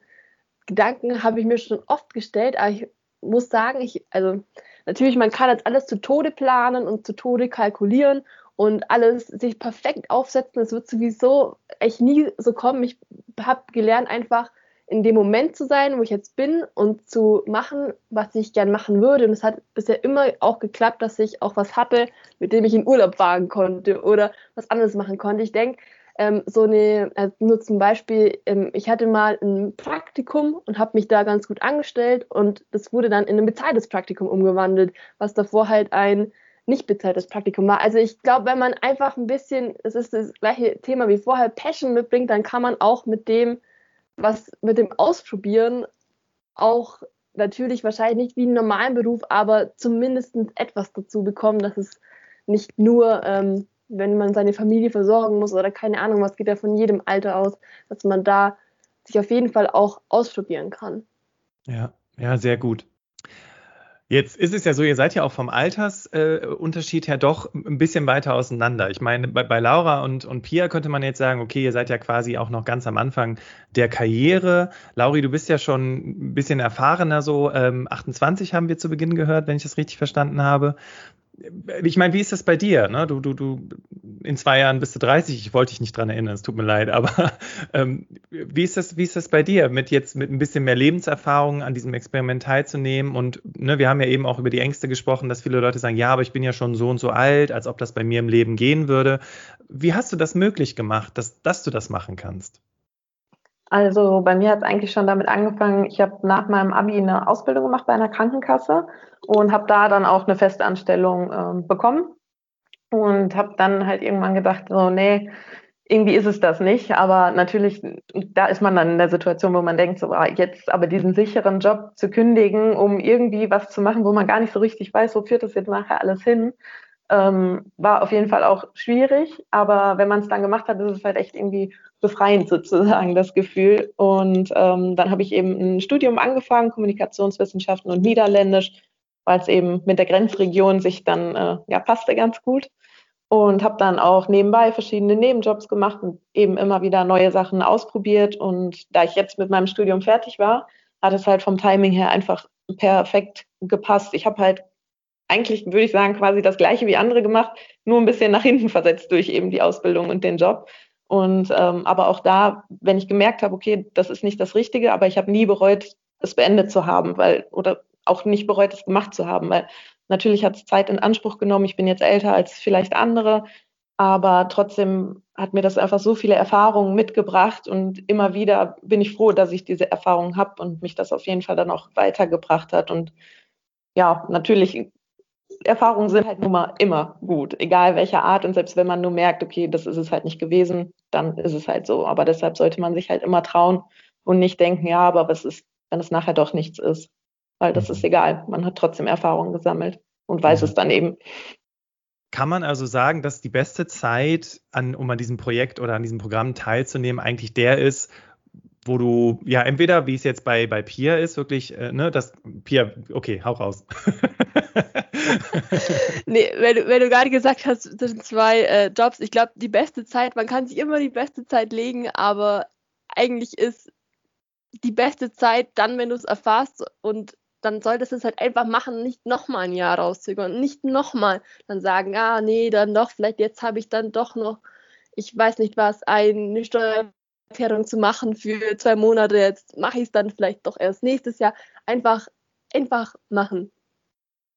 Gedanken habe ich mir schon oft gestellt, aber ich muss sagen, ich, also natürlich, man kann das alles zu Tode planen und zu Tode kalkulieren und alles sich perfekt aufsetzen. Es wird sowieso echt nie so kommen. Ich habe gelernt, einfach in dem Moment zu sein, wo ich jetzt bin und zu machen, was ich gern machen würde. Und es hat bisher immer auch geklappt, dass ich auch was hatte, mit dem ich in Urlaub fahren konnte oder was anderes machen konnte. Ich denke, ähm, so eine, also nur zum Beispiel, ähm, ich hatte mal ein Praktikum und habe mich da ganz gut angestellt und das wurde dann in ein bezahltes Praktikum umgewandelt, was davor halt ein nicht bezahltes Praktikum war. Also ich glaube, wenn man einfach ein bisschen, es ist das gleiche Thema wie vorher, Passion mitbringt, dann kann man auch mit dem, was mit dem Ausprobieren auch natürlich wahrscheinlich nicht wie einen normalen Beruf, aber zumindest etwas dazu bekommen, dass es nicht nur, ähm, wenn man seine Familie versorgen muss oder keine Ahnung, was geht ja von jedem Alter aus, dass man da sich auf jeden Fall auch ausprobieren kann. Ja, ja, sehr gut. Jetzt ist es ja so, ihr seid ja auch vom Altersunterschied äh, her doch ein bisschen weiter auseinander. Ich meine, bei, bei, Laura und, und Pia könnte man jetzt sagen, okay, ihr seid ja quasi auch noch ganz am Anfang der Karriere. Lauri, du bist ja schon ein bisschen erfahrener, so ähm, 28 haben wir zu Beginn gehört, wenn ich das richtig verstanden habe ich meine, wie ist das bei dir? Ne? Du, du, du, in zwei Jahren bist du 30, ich wollte dich nicht dran erinnern, es tut mir leid, aber [LAUGHS] ähm, wie, ist das, wie ist das bei dir, mit jetzt mit ein bisschen mehr Lebenserfahrung an diesem Experiment teilzunehmen? Und ne, wir haben ja eben auch über die Ängste gesprochen, dass viele Leute sagen, ja, aber ich bin ja schon so und so alt, als ob das bei mir im Leben gehen würde. Wie hast du das möglich gemacht, dass, dass du das machen kannst? Also bei mir hat es eigentlich schon damit angefangen, ich habe nach meinem Abi eine Ausbildung gemacht bei einer Krankenkasse und habe da dann auch eine Festanstellung äh, bekommen und habe dann halt irgendwann gedacht, so nee, irgendwie ist es das nicht, aber natürlich, da ist man dann in der Situation, wo man denkt, so ah, jetzt aber diesen sicheren Job zu kündigen, um irgendwie was zu machen, wo man gar nicht so richtig weiß, wo führt das jetzt nachher alles hin, ähm, war auf jeden Fall auch schwierig, aber wenn man es dann gemacht hat, ist es halt echt irgendwie befreiend sozusagen, das Gefühl. Und ähm, dann habe ich eben ein Studium angefangen, Kommunikationswissenschaften und Niederländisch, weil es eben mit der Grenzregion sich dann, äh, ja, passte ganz gut. Und habe dann auch nebenbei verschiedene Nebenjobs gemacht und eben immer wieder neue Sachen ausprobiert. Und da ich jetzt mit meinem Studium fertig war, hat es halt vom Timing her einfach perfekt gepasst. Ich habe halt eigentlich, würde ich sagen, quasi das gleiche wie andere gemacht, nur ein bisschen nach hinten versetzt durch eben die Ausbildung und den Job. Und ähm, aber auch da, wenn ich gemerkt habe, okay, das ist nicht das Richtige, aber ich habe nie bereut, es beendet zu haben, weil, oder auch nicht bereut, es gemacht zu haben, weil natürlich hat es Zeit in Anspruch genommen. Ich bin jetzt älter als vielleicht andere, aber trotzdem hat mir das einfach so viele Erfahrungen mitgebracht und immer wieder bin ich froh, dass ich diese Erfahrungen habe und mich das auf jeden Fall dann auch weitergebracht hat. Und ja, natürlich Erfahrungen sind halt nun mal immer gut, egal welcher Art. Und selbst wenn man nur merkt, okay, das ist es halt nicht gewesen, dann ist es halt so. Aber deshalb sollte man sich halt immer trauen und nicht denken, ja, aber was ist, wenn es nachher doch nichts ist? Weil das ist mhm. egal. Man hat trotzdem Erfahrungen gesammelt und weiß es dann eben. kann man also sagen, dass die beste Zeit, an, um an diesem Projekt oder an diesem Programm teilzunehmen, eigentlich der ist, wo du ja entweder, wie es jetzt bei, bei Pia ist, wirklich, äh, ne, das Pia, okay, hau raus. [LAUGHS] nee, wenn du, wenn du gerade gesagt hast, sind zwei äh, Jobs, ich glaube, die beste Zeit, man kann sich immer die beste Zeit legen, aber eigentlich ist die beste Zeit dann, wenn du es erfährst und dann solltest du es halt einfach machen, nicht nochmal ein Jahr rauszögern nicht nochmal dann sagen, ah nee, dann doch, vielleicht jetzt habe ich dann doch noch, ich weiß nicht was, eine Steuer Steuererklärung zu machen für zwei Monate. Jetzt mache ich es dann vielleicht doch erst nächstes Jahr. Einfach, einfach machen.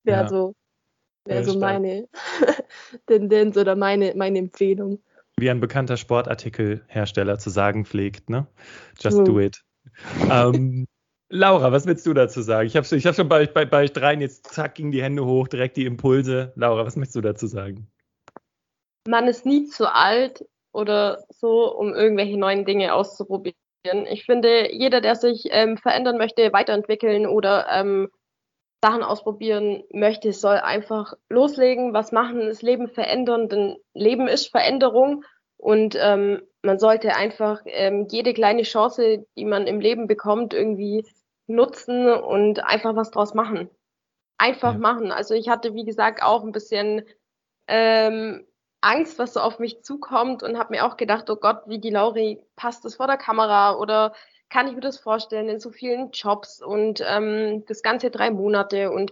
Wäre ja. so, wär so meine [LAUGHS] Tendenz oder meine, meine Empfehlung. Wie ein bekannter Sportartikelhersteller zu sagen pflegt, ne? Just mhm. do it. ähm, [LAUGHS] Laura, was willst du dazu sagen? Ich habe ich hab schon bei, bei, bei euch dreien jetzt zack, ging die Hände hoch, direkt die Impulse. Laura, was möchtest du dazu sagen? Man ist nie zu alt, oder so, um irgendwelche neuen Dinge auszuprobieren. Ich finde, jeder, der sich ähm, verändern möchte, weiterentwickeln oder ähm, Sachen ausprobieren möchte, soll einfach loslegen, was machen, das Leben verändern, denn Leben ist Veränderung und ähm, man sollte einfach ähm, jede kleine Chance, die man im Leben bekommt, irgendwie nutzen und einfach was draus machen. Einfach ja. machen. Also ich hatte, wie gesagt, auch ein bisschen ähm, Angst, was so auf mich zukommt und habe mir auch gedacht, oh Gott, wie die Lauri, passt das vor der Kamera oder kann ich mir das vorstellen in so vielen Jobs und ähm, das ganze drei Monate und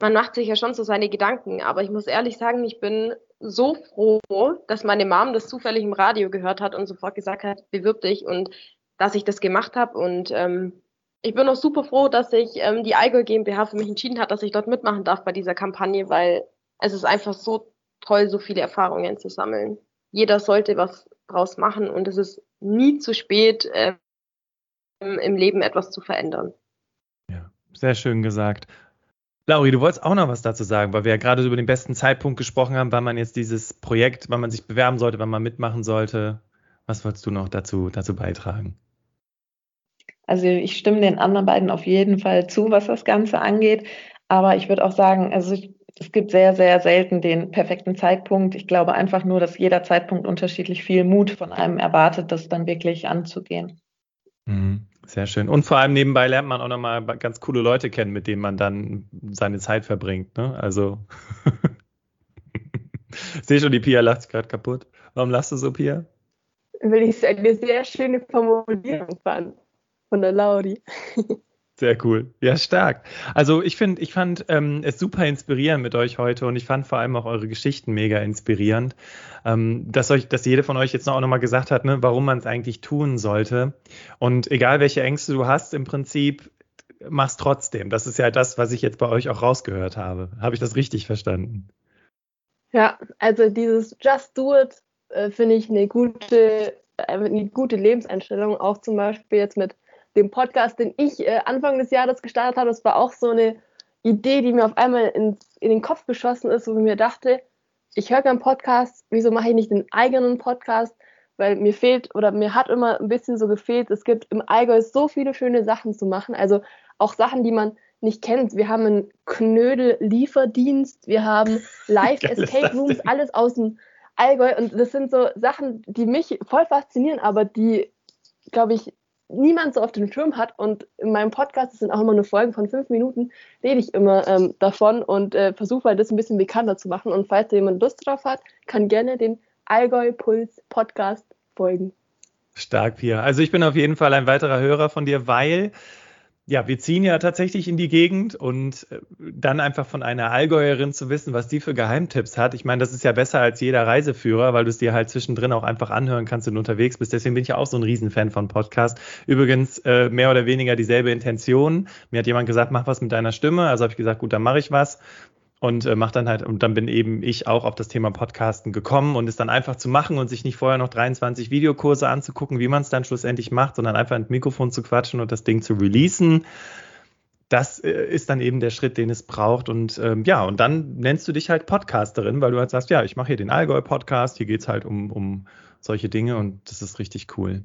man macht sich ja schon so seine Gedanken, aber ich muss ehrlich sagen, ich bin so froh, dass meine Mom das zufällig im Radio gehört hat und sofort gesagt hat, bewirb dich und dass ich das gemacht habe und ähm, ich bin auch super froh, dass sich ähm, die Allgäu GmbH für mich entschieden hat, dass ich dort mitmachen darf bei dieser Kampagne, weil es ist einfach so toll, so viele Erfahrungen zu sammeln. Jeder sollte was draus machen und es ist nie zu spät, äh, im Leben etwas zu verändern. Ja, sehr schön gesagt. Lauri, du wolltest auch noch was dazu sagen, weil wir ja gerade über den besten Zeitpunkt gesprochen haben, wann man jetzt dieses Projekt, wann man sich bewerben sollte, wann man mitmachen sollte. Was wolltest du noch dazu, dazu beitragen? Also ich stimme den anderen beiden auf jeden Fall zu, was das Ganze angeht. Aber ich würde auch sagen, also ich es gibt sehr, sehr selten den perfekten Zeitpunkt. Ich glaube einfach nur, dass jeder Zeitpunkt unterschiedlich viel Mut von einem erwartet, das dann wirklich anzugehen. Mhm, sehr schön. Und vor allem nebenbei lernt man auch nochmal ganz coole Leute kennen, mit denen man dann seine Zeit verbringt. Ne? Also, ich [LAUGHS] sehe schon, die Pia lacht sich gerade kaputt. Warum lachst du so, Pia? Weil ich eine sehr schöne Formulierung fand von der Lauri. [LAUGHS] Sehr cool. Ja, stark. Also ich finde, ich fand ähm, es super inspirierend mit euch heute und ich fand vor allem auch eure Geschichten mega inspirierend. Ähm, dass euch, dass jede von euch jetzt auch nochmal gesagt hat, ne, warum man es eigentlich tun sollte. Und egal welche Ängste du hast, im Prinzip mach's trotzdem. Das ist ja das, was ich jetzt bei euch auch rausgehört habe. Habe ich das richtig verstanden? Ja, also dieses Just Do It äh, finde ich eine gute, äh, eine gute Lebenseinstellung, auch zum Beispiel jetzt mit dem Podcast, den ich äh, Anfang des Jahres gestartet habe, das war auch so eine Idee, die mir auf einmal ins, in den Kopf geschossen ist, wo ich mir dachte, ich höre keinen Podcast, wieso mache ich nicht einen eigenen Podcast? Weil mir fehlt oder mir hat immer ein bisschen so gefehlt, es gibt im Allgäu so viele schöne Sachen zu machen, also auch Sachen, die man nicht kennt. Wir haben einen Knödel-Lieferdienst, wir haben [LAUGHS] Live-Escape Rooms, alles aus dem Allgäu und das sind so Sachen, die mich voll faszinieren, aber die, glaube ich, niemand so auf dem Schirm hat. Und in meinem Podcast, das sind auch immer nur Folgen von fünf Minuten, rede ich immer ähm, davon und äh, versuche halt das ein bisschen bekannter zu machen. Und falls da jemand Lust drauf hat, kann gerne den Allgäu Puls Podcast folgen. Stark, Pia. Also ich bin auf jeden Fall ein weiterer Hörer von dir, weil ja, wir ziehen ja tatsächlich in die Gegend und äh, dann einfach von einer Allgäuerin zu wissen, was die für Geheimtipps hat. Ich meine, das ist ja besser als jeder Reiseführer, weil du es dir halt zwischendrin auch einfach anhören kannst, du unterwegs bist. Deswegen bin ich ja auch so ein Riesenfan von Podcast. Übrigens äh, mehr oder weniger dieselbe Intention. Mir hat jemand gesagt, mach was mit deiner Stimme. Also habe ich gesagt, gut, dann mache ich was und äh, macht dann halt, und dann bin eben ich auch auf das Thema Podcasten gekommen und es dann einfach zu machen und sich nicht vorher noch 23 Videokurse anzugucken, wie man es dann schlussendlich macht, sondern einfach ins Mikrofon zu quatschen und das Ding zu releasen. Das äh, ist dann eben der Schritt, den es braucht. Und ähm, ja, und dann nennst du dich halt Podcasterin, weil du halt sagst, ja, ich mache hier den Allgäu-Podcast, hier geht's halt um, um solche Dinge und das ist richtig cool.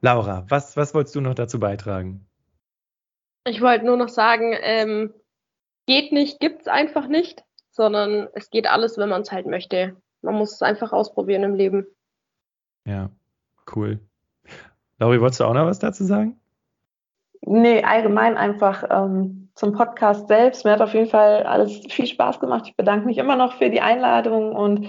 Laura, was, was wolltest du noch dazu beitragen? Ich wollte nur noch sagen, ähm, geht nicht, gibt's einfach nicht, sondern es geht alles, wenn man es halt möchte. Man muss es einfach ausprobieren im Leben. Ja, cool. Lauri, wolltest du auch noch was dazu sagen? Nee, allgemein einfach ähm, zum Podcast selbst. Mir hat auf jeden Fall alles viel Spaß gemacht. Ich bedanke mich immer noch für die Einladung und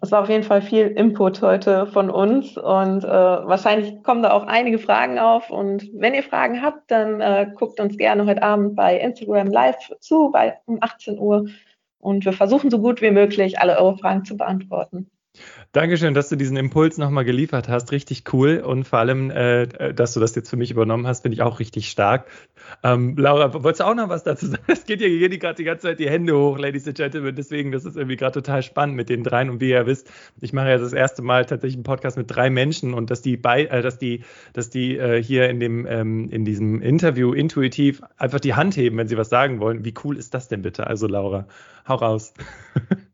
es war auf jeden Fall viel Input heute von uns und äh, wahrscheinlich kommen da auch einige Fragen auf. Und wenn ihr Fragen habt, dann äh, guckt uns gerne heute Abend bei Instagram live zu, bei um 18 Uhr. Und wir versuchen so gut wie möglich, alle eure Fragen zu beantworten. Dankeschön, dass du diesen Impuls nochmal geliefert hast. Richtig cool. Und vor allem, äh, dass du das jetzt für mich übernommen hast, finde ich auch richtig stark. Ähm, Laura, wolltest du auch noch was dazu sagen? [LAUGHS] Es geht ja hier gerade die ganze Zeit die Hände hoch, Ladies and Gentlemen. Deswegen, das ist irgendwie gerade total spannend mit den dreien. Und wie ihr wisst, ich mache ja das erste Mal tatsächlich einen Podcast mit drei Menschen und dass die bei, äh, dass die, dass die äh, hier in dem, ähm, in diesem Interview intuitiv einfach die Hand heben, wenn sie was sagen wollen. Wie cool ist das denn bitte? Also, Laura, hau raus. [LAUGHS]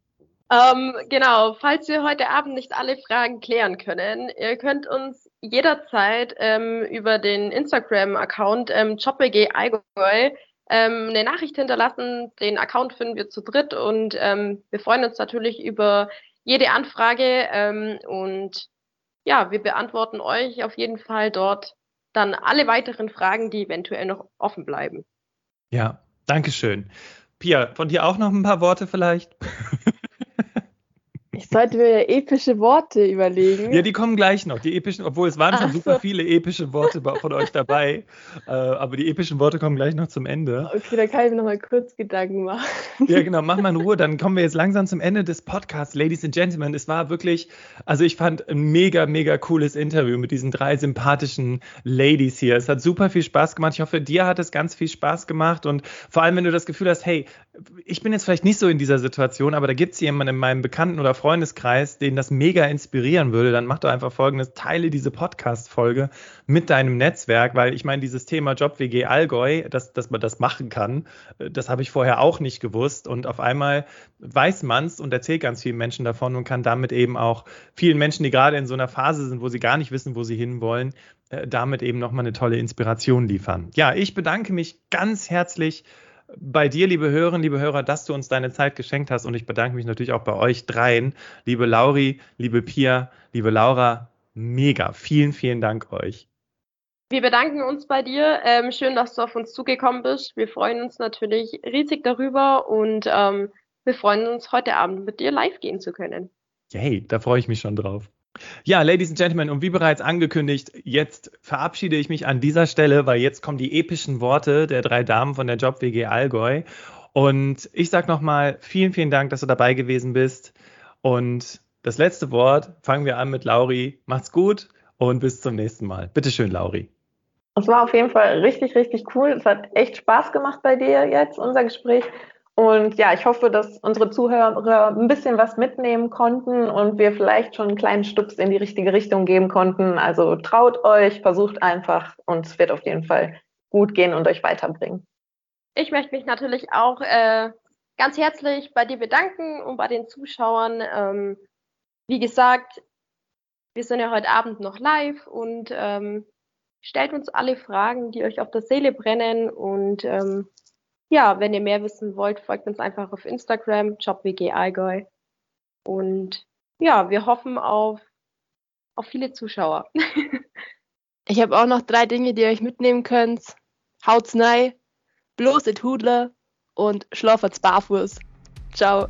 Ähm, genau, falls wir heute Abend nicht alle Fragen klären können, ihr könnt uns jederzeit ähm, über den Instagram-Account ähm, JobWG Allgäu ähm, eine Nachricht hinterlassen. Den Account finden wir zu dritt und ähm, wir freuen uns natürlich über jede Anfrage ähm, und ja, wir beantworten euch auf jeden Fall dort dann alle weiteren Fragen, die eventuell noch offen bleiben. Ja, Dankeschön. Pia, von dir auch noch ein paar Worte vielleicht? Ich sollte mir epische Worte überlegen. Ja, die kommen gleich noch. Die epischen, obwohl es waren schon super viele epische Worte von euch dabei. [LAUGHS] Äh, aber die epischen Worte kommen gleich noch zum Ende. Okay, dann kann ich mir noch mal kurz Gedanken machen. Ja, genau, mach mal in Ruhe. Dann kommen wir jetzt langsam zum Ende des Podcasts, Ladies and Gentlemen. Es war wirklich, also ich fand ein mega, mega cooles Interview mit diesen drei sympathischen Ladies hier. Es hat super viel Spaß gemacht. Ich hoffe, dir hat es ganz viel Spaß gemacht. Und vor allem, wenn du das Gefühl hast, hey, ich bin jetzt vielleicht nicht so in dieser Situation, aber da gibt es jemanden in meinem Bekannten- oder Freundeskreis, den das mega inspirieren würde, dann mach doch einfach folgendes: Teile diese Podcast-Folge mit deinem Netzwerk, weil ich meine, dieses Thema Job-WG Allgäu, dass, dass man das machen kann, äh, das habe ich vorher auch nicht gewusst. Und auf einmal weiß man es und erzählt ganz vielen Menschen davon und kann damit eben auch vielen Menschen, die gerade in so einer Phase sind, wo sie gar nicht wissen, wo sie hinwollen, äh, damit eben nochmal eine tolle Inspiration liefern. Ja, ich bedanke mich ganz herzlich bei dir, liebe Hörerinnen, liebe Hörer, dass du uns deine Zeit geschenkt hast. Und ich bedanke mich natürlich auch bei euch dreien, liebe Lauri, liebe Pia, liebe Laura. Mega. Vielen, vielen Dank euch. Wir bedanken uns bei dir. Ähm, schön, dass du auf uns zugekommen bist. Wir freuen uns natürlich riesig darüber und ähm, wir freuen uns, heute Abend mit dir live gehen zu können. Yay, da freue ich mich schon drauf. Ja, Ladies and Gentlemen, und wie bereits angekündigt, jetzt verabschiede ich mich an dieser Stelle, weil jetzt kommen die epischen Worte der drei Damen von der Job WG Allgäu. Und ich sage nochmal vielen, vielen Dank, dass du dabei gewesen bist. Und das letzte Wort fangen wir an mit Lauri. Macht's gut und bis zum nächsten Mal. Bitte schön, Lauri. Es war auf jeden Fall richtig, richtig cool. Es hat echt Spaß gemacht bei dir jetzt, unser Gespräch. Und ja, ich hoffe, dass unsere Zuhörer ein bisschen was mitnehmen konnten und wir vielleicht schon einen kleinen Stups in die richtige Richtung geben konnten. Also traut euch, versucht einfach und es wird auf jeden Fall gut gehen und euch weiterbringen. Ich möchte mich natürlich auch äh, ganz herzlich bei dir bedanken und bei den Zuschauern. Ähm, wie gesagt, wir sind ja heute Abend noch live und ähm, stellt uns alle Fragen, die euch auf der Seele brennen und ähm, ja, wenn ihr mehr wissen wollt, folgt uns einfach auf Instagram, JobWG Allgäu. Und ja, wir hoffen auf, auf viele Zuschauer. [LAUGHS] ich habe auch noch drei Dinge, die ihr euch mitnehmen könnt. Haut's nei, bloß et Hudler und schlafet's barfuß. Ciao.